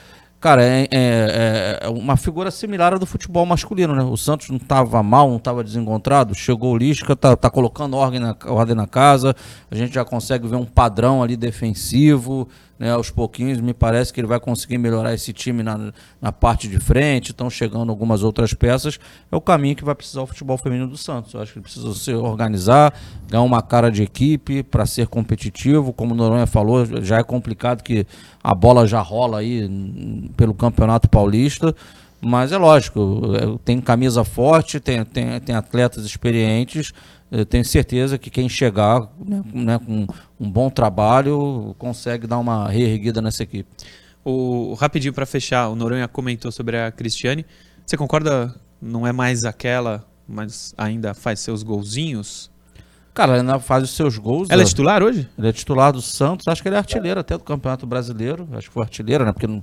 Cara, é, é, é, uma figura similar à do futebol masculino, né? O Santos não estava mal, não estava desencontrado, chegou o Lisca, tá, tá colocando ordem na, ordem na casa, a gente já consegue ver um padrão ali defensivo, né, aos pouquinhos, me parece que ele vai conseguir melhorar esse time na, na parte de frente, estão chegando algumas outras peças, é o caminho que vai precisar o futebol feminino do Santos. Eu acho que ele precisa se organizar, ganhar uma cara de equipe para ser competitivo, como o Noronha falou, já é complicado que a bola já rola aí pelo Campeonato Paulista, mas é lógico, é, tem camisa forte, tem, tem, tem atletas experientes, eu tenho certeza que quem chegar né, né, com um bom trabalho consegue dar uma reerguida nessa equipe. O, rapidinho para fechar, o Noronha comentou sobre a Cristiane. Você concorda? Não é mais aquela, mas ainda faz seus golzinhos? Cara, ela ainda faz os seus gols. Ela é titular hoje? Ele é titular do Santos. Acho que ele é artilheiro até do Campeonato Brasileiro. Acho que foi artilheiro, né? Porque não,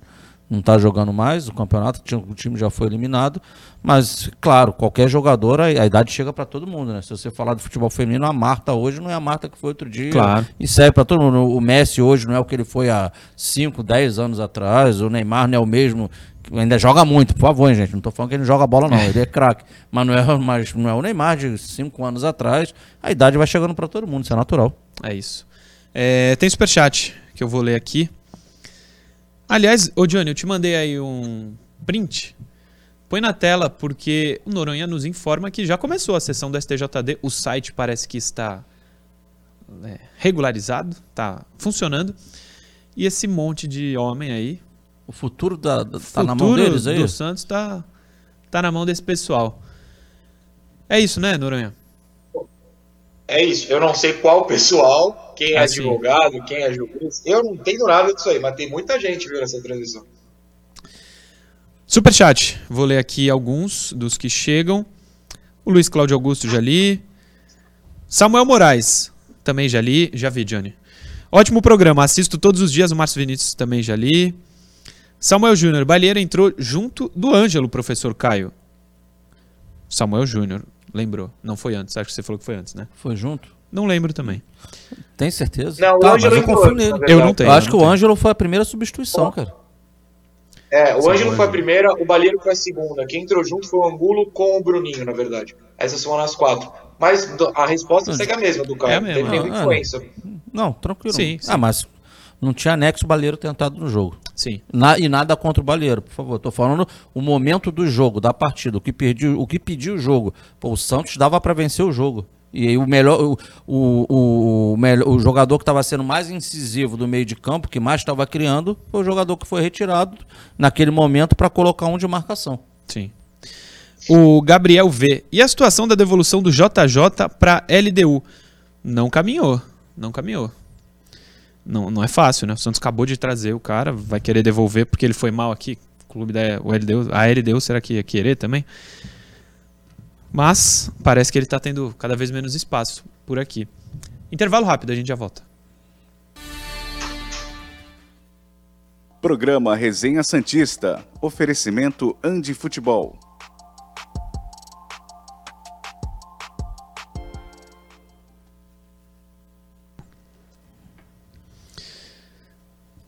não está jogando mais o campeonato, o time já foi eliminado. Mas, claro, qualquer jogador, a, a idade chega para todo mundo, né? Se você falar de futebol feminino, a Marta hoje não é a Marta que foi outro dia. Claro. E serve para todo mundo. O Messi hoje não é o que ele foi há 5, 10 anos atrás. O Neymar não é o mesmo. Ainda joga muito, por favor, gente. Não estou falando que ele não joga bola, não. Ele é craque. Mas não é, mas não é o Neymar de 5 anos atrás. A idade vai chegando para todo mundo, isso é natural. É isso. É, tem superchat que eu vou ler aqui. Aliás, ô Johnny, eu te mandei aí um print. Põe na tela, porque o Noronha nos informa que já começou a sessão do STJD. O site parece que está é, regularizado, está funcionando. E esse monte de homem aí. O futuro da, da, tá na mão deles aí? do Santos está tá na mão desse pessoal. É isso, né, Noronha? É isso. Eu não sei qual pessoal, quem é assim. advogado, quem é juiz. Eu não entendo nada disso aí, mas tem muita gente vendo essa transmissão. Superchat. Vou ler aqui alguns dos que chegam. O Luiz Cláudio Augusto já li. Samuel Moraes, também já li. Já vi, Johnny. Ótimo programa. Assisto todos os dias. O Márcio Vinícius também já li. Samuel Júnior. Balheira entrou junto do Ângelo, professor Caio. Samuel Júnior. Lembrou. Não foi antes. Acho que você falou que foi antes, né? Foi junto? Não lembro também. Tem certeza? Não, tá, o Ângelo eu confio nele. Eu não tenho. Eu acho que o Ângelo foi a primeira substituição, cara. É, o Ângelo foi a primeira, o Balheiro foi a segunda. Quem entrou junto foi o Angulo com o Bruninho, na verdade. Essas foram as quatro. Mas a resposta segue a mesma do Caio. É mesmo. Teve ah, influência. Não, tranquilo. Sim, sim. Ah, mas não tinha anexo o Balheiro tentado no jogo. Sim. Na, e nada contra o Balheiro, por favor. Estou falando o momento do jogo, da partida, o que, pediu, o que pediu o jogo. Pô, o Santos dava para vencer o jogo. E aí o melhor, o, o, o, melhor, o jogador que estava sendo mais incisivo do meio de campo, que mais estava criando, foi o jogador que foi retirado naquele momento para colocar um de marcação. Sim. O Gabriel V. E a situação da devolução do JJ para LDU? Não caminhou. Não caminhou. Não, não é fácil, né? O Santos acabou de trazer o cara, vai querer devolver porque ele foi mal aqui. O clube da o LDU, a LDU será que ia querer também? Mas parece que ele está tendo cada vez menos espaço por aqui. Intervalo rápido, a gente já volta. Programa Resenha Santista. Oferecimento Andi Futebol.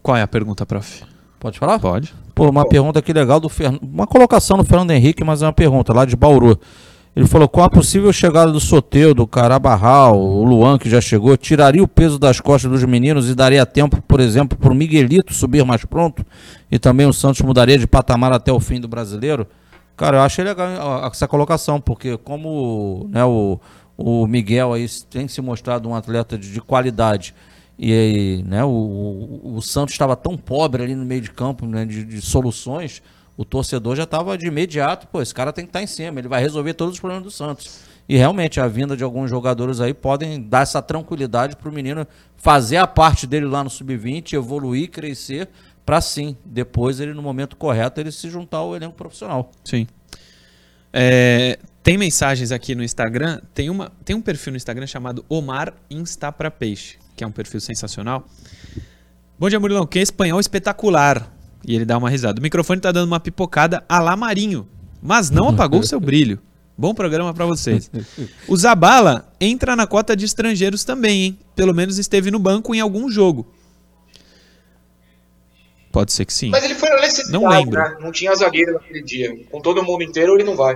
Qual é a pergunta, prof? Pode falar? Pode. Pô, uma pergunta aqui legal do Fer... Uma colocação do Fernando Henrique, mas é uma pergunta lá de Bauru. Ele falou: com a possível chegada do Soteu, do Carabarral, o Luan, que já chegou, tiraria o peso das costas dos meninos e daria tempo, por exemplo, para o Miguelito subir mais pronto? E também o Santos mudaria de patamar até o fim do brasileiro? Cara, eu achei legal essa colocação, porque como né, o, o Miguel aí tem se mostrado um atleta de, de qualidade. E né, o, o, o Santos estava tão pobre ali no meio de campo né, de, de soluções o torcedor já estava de imediato, pô, esse cara tem que estar tá em cima, ele vai resolver todos os problemas do Santos. E realmente a vinda de alguns jogadores aí podem dar essa tranquilidade para o menino fazer a parte dele lá no sub-20, evoluir, crescer, para sim, depois ele no momento correto ele se juntar ao elenco profissional. Sim. É, tem mensagens aqui no Instagram, tem, uma, tem um perfil no Instagram chamado Omar Insta para Peixe. Que é um perfil sensacional. Bom dia, Murilão. Que espanhol espetacular. E ele dá uma risada. O microfone tá dando uma pipocada a lá Marinho, mas não apagou o seu brilho. Bom programa para vocês. O Zabala entra na cota de estrangeiros também, hein? Pelo menos esteve no banco em algum jogo. Pode ser que sim. Mas ele foi na necessidade, Não lembro. né? Não tinha zagueiro naquele dia. Com todo mundo inteiro, ele não vai.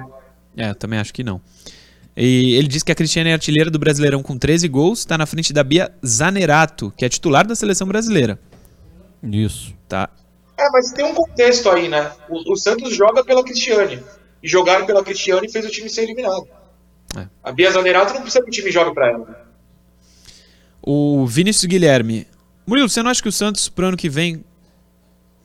É, também acho que não. E ele diz que a Cristiane é artilheira do Brasileirão com 13 gols, está na frente da Bia Zanerato, que é titular da seleção brasileira. Isso. Tá? É, mas tem um contexto aí, né? O, o Santos joga pela Cristiane. E jogar pela Cristiane fez o time ser eliminado. É. A Bia Zanerato não precisa que o time jogue pra ela. O Vinícius Guilherme. Murilo, você não acha que o Santos pro ano que vem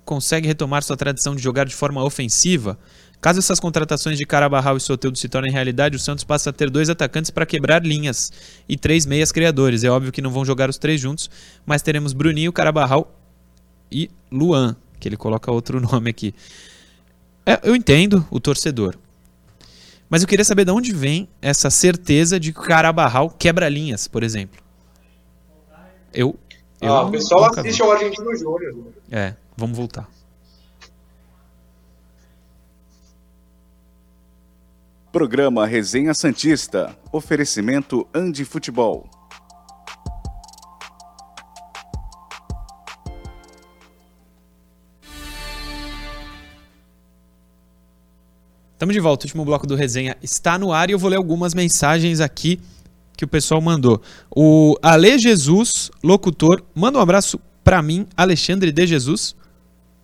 consegue retomar sua tradição de jogar de forma ofensiva? Caso essas contratações de Carabarral e Soteldo se tornem realidade, o Santos passa a ter dois atacantes para quebrar linhas e três meias criadores. É óbvio que não vão jogar os três juntos, mas teremos Bruninho, Carabarral e Luan, que ele coloca outro nome aqui. É, eu entendo o torcedor. Mas eu queria saber de onde vem essa certeza de que o Carabarral quebra linhas, por exemplo. Eu. eu ah, o pessoal nunca vi. assiste ao Argentino Júnior. É, vamos voltar. Programa Resenha Santista. Oferecimento Andi Futebol. Estamos de volta, o último bloco do resenha está no ar e eu vou ler algumas mensagens aqui que o pessoal mandou. O Ale Jesus, locutor, manda um abraço para mim, Alexandre de Jesus.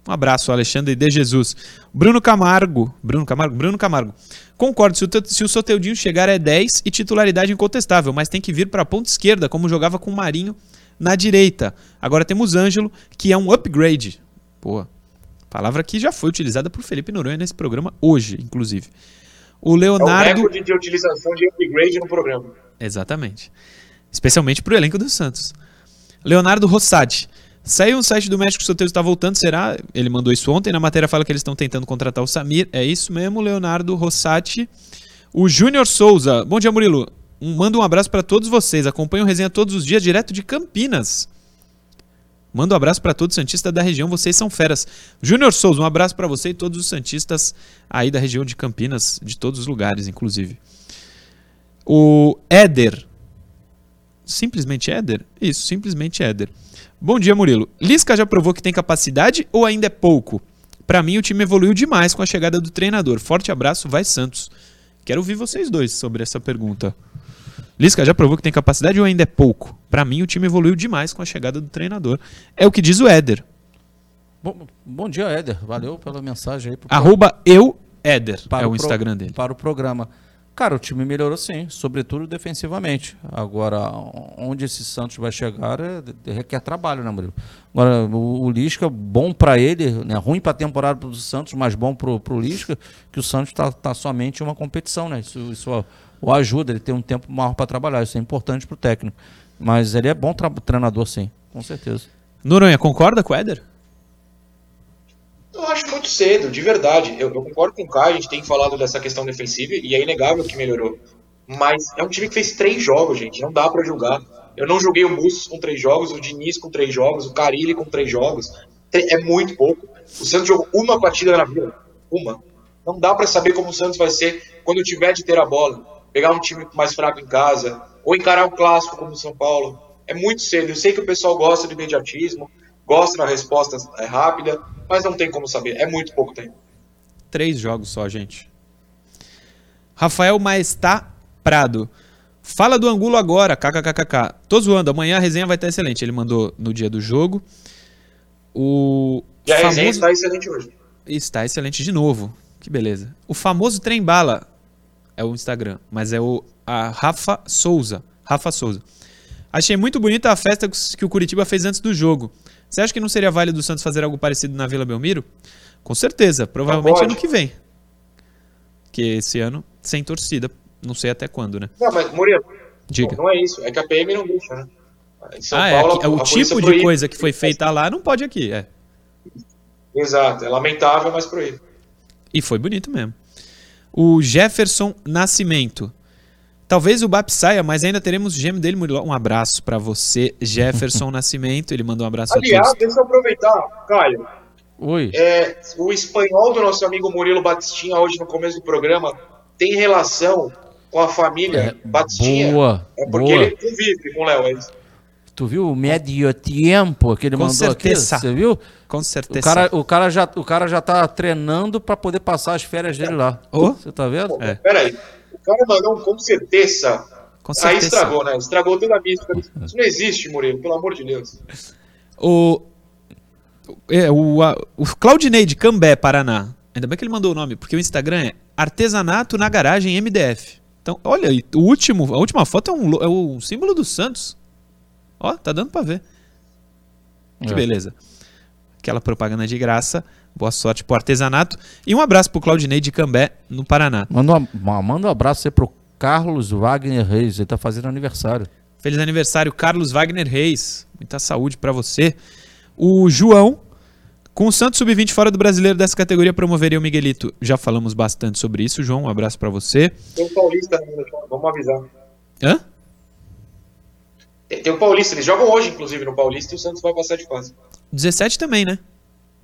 Um abraço, Alexandre de Jesus. Bruno Camargo, Bruno Camargo, Bruno Camargo. Concordo, se o, se o Soteudinho chegar é 10 e titularidade incontestável, mas tem que vir para a ponta esquerda, como jogava com o Marinho na direita. Agora temos Ângelo, que é um upgrade. Pô, palavra que já foi utilizada por Felipe Noronha nesse programa hoje, inclusive. O É o Leonardo. recorde de utilização de upgrade no programa. Exatamente. Especialmente pro elenco do Santos. Leonardo Rossati. Saiu um site do México o Soteldo está voltando, será? Ele mandou isso ontem. Na matéria fala que eles estão tentando contratar o Samir. É isso mesmo, Leonardo Rossati. O Júnior Souza. Bom dia, Murilo. Um, manda um abraço para todos vocês. Acompanho o resenha todos os dias, direto de Campinas. Manda um abraço para todos os Santistas da região, vocês são feras. Júnior Souza, um abraço para você e todos os Santistas aí da região de Campinas, de todos os lugares, inclusive. O Éder. Simplesmente Éder? Isso, simplesmente Éder. Bom dia, Murilo. Lisca já provou que tem capacidade ou ainda é pouco? Pra mim, o time evoluiu demais com a chegada do treinador. Forte abraço, vai Santos. Quero ouvir vocês dois sobre essa pergunta. Lisca já provou que tem capacidade ou ainda é pouco? Pra mim, o time evoluiu demais com a chegada do treinador. É o que diz o Éder. Bom, bom dia, Éder. Valeu pela mensagem aí. pro- Arroba eu, Éder. para é o pro- Instagram dele. Para o programa. Cara, o time melhorou sim, sobretudo defensivamente. Agora, onde esse Santos vai chegar é, requer trabalho, né, Murilo? Agora, o, o Lisca, bom para ele, né, ruim para a temporada do Santos, mas bom para o Lisca, que o Santos está tá somente uma competição, né? Isso, isso o- ajuda, ele tem um tempo maior para trabalhar, isso é importante para o técnico. Mas ele é bom treinador, sim, com certeza. Noronha, concorda com o Éder? Eu acho muito cedo, de verdade. Eu, eu concordo com o Caio, a gente tem falado dessa questão defensiva e é inegável que melhorou. Mas é um time que fez três jogos, gente. Não dá pra julgar. Eu não joguei o Bustos com três jogos, o Diniz com três jogos, o Carilli com três jogos. É muito pouco. O Santos jogou uma partida na vida. Uma. Não dá pra saber como o Santos vai ser quando tiver de ter a bola. Pegar um time mais fraco em casa, ou encarar um clássico como o São Paulo. É muito cedo. Eu sei que o pessoal gosta do imediatismo, gosta da resposta é, rápida, mas não tem como saber. É muito pouco tempo. Três jogos só, gente. Rafael Maestá Prado. Fala do Angulo agora, kkkk. Tô zoando, amanhã a resenha vai estar excelente. Ele mandou no dia do jogo. O E a resenha famoso... está excelente hoje. Está excelente de novo. Que beleza. O famoso Trem Bala é o Instagram, mas é o a Rafa Souza. Rafa Souza. Achei muito bonita a festa que o Curitiba fez antes do jogo. Você acha que não seria válido o Santos fazer algo parecido na Vila Belmiro? Com certeza, provavelmente ano que vem. Que esse ano sem torcida, não sei até quando, né? Não, mas, Murilo, Diga. não é isso. É que a PM não deixa, né? Ah, é, Paulo, que- a- o tipo de coisa que foi feita lá não pode aqui, é. Exato, é lamentável, mas proíbe. E foi bonito mesmo. O Jefferson Nascimento. Talvez o BAP saia, mas ainda teremos o gêmeo dele, Murilo. Um abraço pra você, Jefferson Nascimento. Ele mandou um abraço Aliás, a todos. deixa eu aproveitar, Caio. Oi. É, o espanhol do nosso amigo Murilo Batistinha, hoje no começo do programa, tem relação com a família Batistinha. boa, É porque boa. ele convive com o Léo, é isso. Tu viu o medio tempo que ele Com mandou certeza. aqui? Você viu? Com O certeza. cara, o, cara já, o cara já tá treinando pra poder passar as férias dele lá. Ô. Você tá vendo? É. Peraí, o cara mandou um com certeza. Com Aí certeza. estragou, né? Estragou toda a mística. Isso não existe, Murilo, pelo amor de Deus. O, é, o, a- o Claudinei de Cambé, Paraná. Ainda bem que ele mandou o nome, porque o Instagram é Artesanato na Garagem MDF. Então, olha, aí, o último, a última foto é um, é o símbolo do Santos. Ó, tá dando pra ver. Que É. beleza. Aquela propaganda de graça. Boa sorte pro artesanato. E um abraço pro Claudinei de Cambé, no Paraná. Manda um, ma- manda um abraço aí pro Carlos Wagner Reis. Ele tá fazendo aniversário. Feliz aniversário, Carlos Wagner Reis. Muita saúde pra você. O João, com o Santos Sub-20 fora do brasileiro dessa categoria, promoveria o Miguelito. Já falamos bastante sobre isso, João. Um abraço pra você. Tem um Paulista ainda, vamos avisar. Hã? Tem, tem um Paulista, eles jogam hoje, inclusive, no Paulista, e o Santos vai passar de fase. 17 também, né?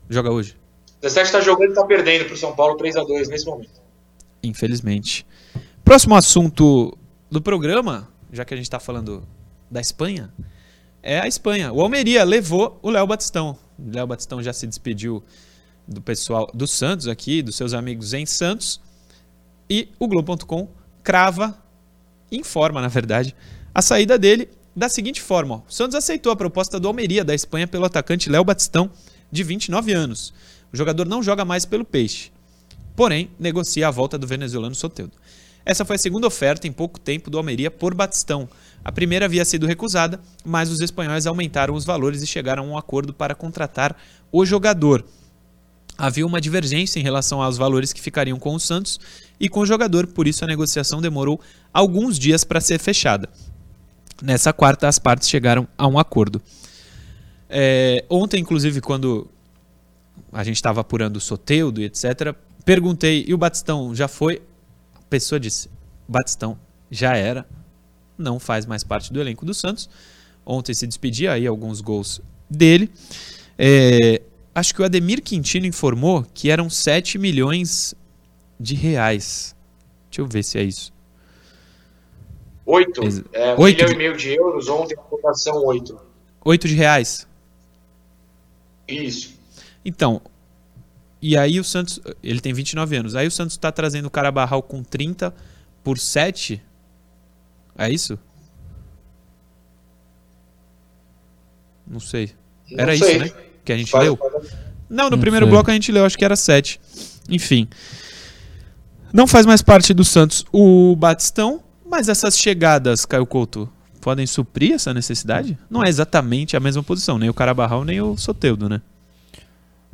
Joga hoje. 17 tá jogando e tá perdendo pro São Paulo 3x2 nesse momento. Infelizmente. Próximo assunto do programa, já que a gente tá falando da Espanha, é a Espanha. O Almeria levou o Léo Batistão. O Léo Batistão já se despediu do pessoal do Santos aqui, dos seus amigos em Santos. E o Globo.com crava, informa, na verdade, a saída dele da seguinte forma: ó. o Santos aceitou a proposta do Almeria da Espanha pelo atacante Léo Batistão, de 29 anos. O jogador não joga mais pelo Peixe porém negocia a volta do venezuelano Soteldo. Essa foi a segunda oferta em pouco tempo do Almeria por Batistão. A primeira havia sido recusada, mas os espanhóis aumentaram os valores e chegaram a um acordo para contratar o jogador. Havia uma divergência em relação aos valores que ficariam com o Santos e com o jogador, por isso a negociação demorou alguns dias para ser fechada. Nessa quarta, as partes chegaram a um acordo. É, ontem, inclusive, quando a gente estava apurando o Soteudo e etc., perguntei, e o Batistão já foi? A pessoa disse, Batistão já era, não faz mais parte do elenco do Santos. Ontem se despedia aí alguns gols dele. É, acho que o Ademir Quintino informou que eram 7 milhões de reais. Deixa eu ver se é isso. 8. Ex- É, um oito milhão de- e meio de euros, ontem a cotação 8. 8 de reais. Isso. Então, e aí o Santos, ele tem 29 anos. Aí o Santos tá trazendo o Carabarral com 30 por 7. É isso? Não sei. Não Era sei. isso, né? Que a gente Faz- leu? Não, no Não primeiro sei. bloco a gente leu, acho que era 7. Enfim. Não faz mais parte do Santos o Batistão, mas essas chegadas, Caio Couto, podem suprir essa necessidade? Não é exatamente a mesma posição, nem o Carabarral, nem o Soteudo, né?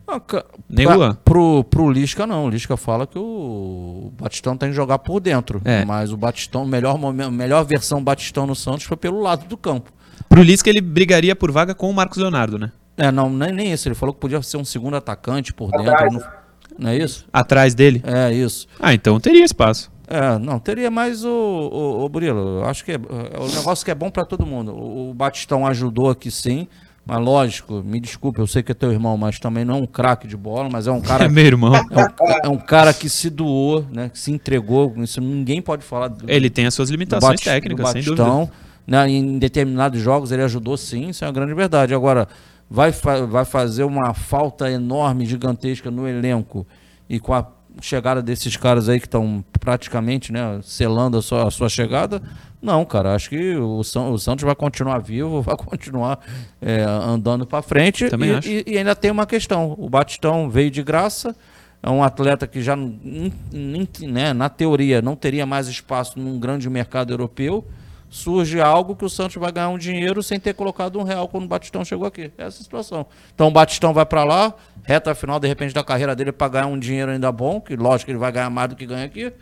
Ah, Nem pra- o Luan. Pro, pro Lisca, não. O Lisca fala que o Batistão tem que jogar por dentro. É. Mas o Batistão, melhor momento, melhor versão Batistão no Santos foi pelo lado do campo. Pro Lisca ele brigaria por vaga com o Marcos Leonardo, né? É, não, nem, nem isso. Ele falou que podia ser um segundo atacante por Atrás. dentro. Não, não é isso? Atrás dele. É isso. Ah, então teria espaço. É, não, teria mais o, o, o Burilo. Acho que é, é o negócio que é bom pra todo mundo. O, o Batistão ajudou aqui sim, mas lógico, me desculpe, eu sei que é teu irmão, mas também não é um craque de bola, mas é um cara É meu irmão. É um, é um cara que se doou, né? Que se entregou. Isso ninguém pode falar do, Ele tem as suas limitações Bati- técnicas, do sem dúvida. Batistão. Né? Em determinados jogos ele ajudou sim, isso é uma grande verdade. Agora, vai, fa- vai fazer uma falta enorme, gigantesca no elenco e com a chegada desses caras aí que estão praticamente né, selando a sua, a sua chegada. Não, cara, acho que o, São- o Santos vai continuar vivo, vai continuar é, andando para frente. Também e, acho. e- e ainda tem uma questão: o Batistão veio de graça, é um atleta que já, né, na teoria, não teria mais espaço num grande mercado europeu. Surge algo que o Santos vai ganhar um dinheiro sem ter colocado um real quando o Batistão chegou aqui. Essa é a situação. Então o Batistão vai para lá, reta final, de repente, da carreira dele para ganhar um dinheiro ainda bom, que lógico que ele vai ganhar mais do que ganha aqui.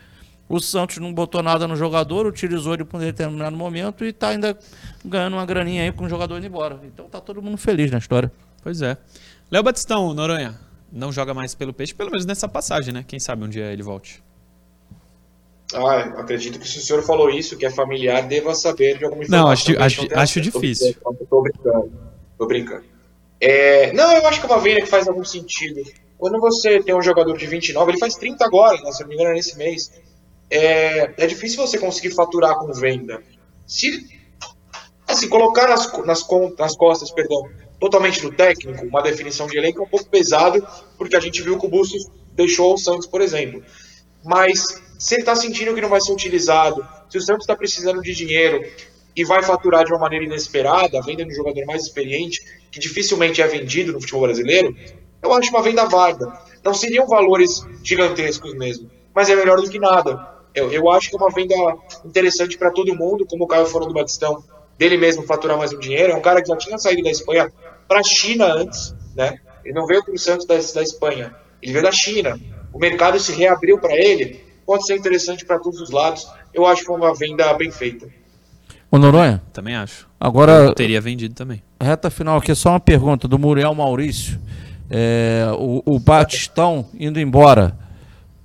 O Santos não botou nada no jogador, utilizou ele por um determinado momento e tá ainda ganhando uma graninha aí com o jogador indo embora. Então tá todo mundo feliz na história. Pois é. Léo Batistão, Noronha, não joga mais pelo Peixe, pelo menos nessa passagem, né? Quem sabe um dia ele volte. Ah, acredito que se o senhor falou isso, que é familiar, deva saber de alguma informação. Não, acho, acho, não acho difícil. brincando, Tô brincando. Tô brincando. É, não, eu acho que é uma venda que faz algum sentido. Quando você tem um jogador de 29, ele faz 30 agora, né, se eu não me engano, é nesse mês. É, é difícil você conseguir faturar com venda. Se assim, colocar nas, nas, nas costas, perdão, totalmente do técnico, uma definição de elenco é um pouco pesado, porque a gente viu que o Bustos deixou o Santos, por exemplo. Mas se ele está sentindo que não vai ser utilizado, se o Santos está precisando de dinheiro e vai faturar de uma maneira inesperada, a venda de um jogador mais experiente, que dificilmente é vendido no futebol brasileiro, eu acho uma venda válida. Não seriam valores gigantescos mesmo, mas é melhor do que nada. Eu, eu acho que é uma venda interessante para todo mundo, como o Caio falou do Batistão, dele mesmo faturar mais um dinheiro. É um cara que já tinha saído da Espanha para a China antes, né? Ele não veio para o Santos da, da Espanha, ele veio da China. O mercado se reabriu para ele, pode ser interessante para todos os lados. Eu acho que foi uma venda bem feita. Ô Noronha, Também acho. agora Eu teria vendido também. Reta final aqui, só uma pergunta do Muriel Maurício. É, o, o Batistão indo embora.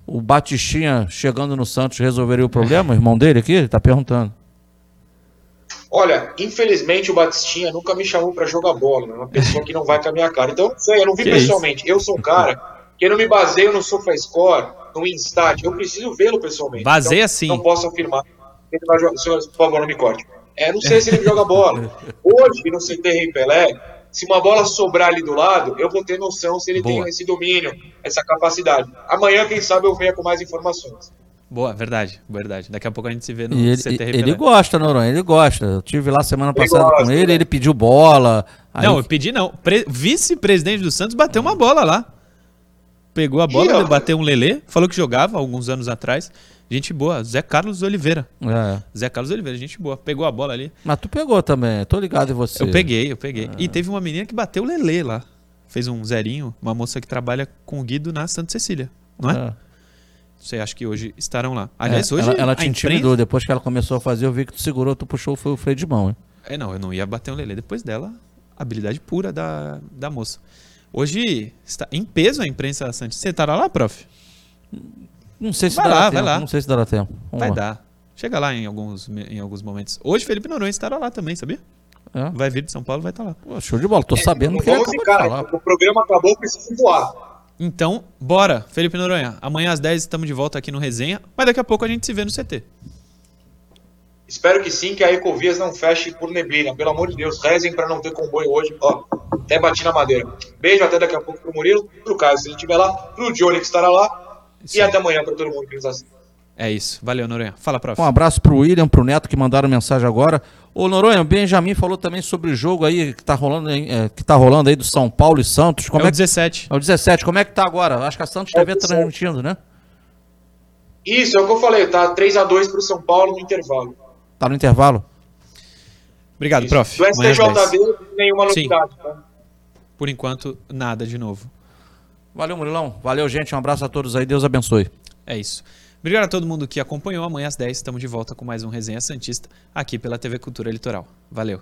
O Batistinha chegando no Santos resolveria o problema? O irmão dele aqui? Ele tá perguntando. Olha, infelizmente o Batistinha nunca me chamou para jogar bola, né? uma pessoa que não vai com a minha cara. Então, eu não sei, eu não vi Que pessoalmente. Eu sou um cara eu não me baseio no SofaScore, no Instat. Eu preciso vê-lo pessoalmente. Baseia então, sim. Não posso afirmar. Ele vai jogar. Senhor, por favor, não me corte. É, não sei se ele joga bola. Hoje, no CT Rei Pelé, se uma bola sobrar ali do lado, eu vou ter noção se ele Boa. tem esse domínio, essa capacidade. Amanhã, quem sabe, eu venha com mais informações. Boa, verdade, verdade. Daqui a pouco a gente se vê no E ele, CT ele Pelé. gosta, Noronha, ele gosta. Eu tive lá semana Ele passada gosta, com ele, né? ele pediu bola. Aí Não, eu pedi não. Pre- Vice-presidente do Santos bateu uma bola lá. Pegou a bola, Ih, ó. bateu um lelê, falou que jogava alguns anos atrás. Gente boa, Zé Carlos Oliveira. É. Zé Carlos Oliveira, gente boa. Pegou a bola ali. Mas tu pegou também, tô ligado em você. Eu peguei, eu peguei. Ah. E teve uma menina que bateu o lelê lá. Fez um zerinho, uma moça que trabalha com o Guido na Santa Cecília, não é? É. Você acha que hoje estarão lá. Aliás, É, hoje ela, ela te imprensa- intimidou. Depois que ela começou a fazer, eu vi que tu segurou, tu puxou foi o freio de mão. Hein? É, não, eu não ia bater um lelê. Depois dela, habilidade pura da, da moça. Hoje, está em peso a imprensa Santista. Você estará lá, prof? Não sei se Vai dará lá, tempo. vai lá. Não sei se dará tempo. Vamos Vai lá. dar. Chega lá em alguns, em alguns momentos. Hoje, Felipe Noronha estará lá também, sabia? É? Vai vir de São Paulo, vai estar lá. Pô, show de bola. Tô sabendo Não que ele ficar, falar. o programa acabou, preciso voar. Então, bora, Felipe Noronha. Amanhã às 10 estamos de volta aqui no Resenha, mas daqui a pouco a gente se vê no CT. Espero que sim, que a Ecovias não feche por neblina. Pelo amor de Deus, rezem para não ter comboio hoje. Ó, até bati na madeira. Beijo, até daqui a pouco pro Murilo, pro Caio, se ele estiver lá, pro Johnny que estará lá. Isso e aí. até amanhã para todo mundo que nos assiste. É isso. Valeu, Noronha. Fala, prof. Um abraço pro William, pro Neto que mandaram mensagem agora. Ô Noronha, o Benjamin falou também sobre o jogo aí que tá rolando, aí, é, que tá rolando aí do São Paulo e Santos. Como é é, o que 17. é o 17? Como é que tá agora? Acho que a Santos É o 17. transmitindo, né? Isso, é o que eu falei, tá 3x2 pro São Paulo no intervalo. Tá no intervalo. Obrigado, Isso. prof. Do 10. STJD, nenhuma Sim. novidade. Tá? Por enquanto, nada de novo. Valeu, Murilão. Valeu, gente. Um abraço a todos aí. Deus abençoe. É isso. Obrigado a todo mundo que acompanhou. Amanhã às 10 estamos de volta com mais um Resenha Santista aqui pela TV Cultura Litoral. Valeu.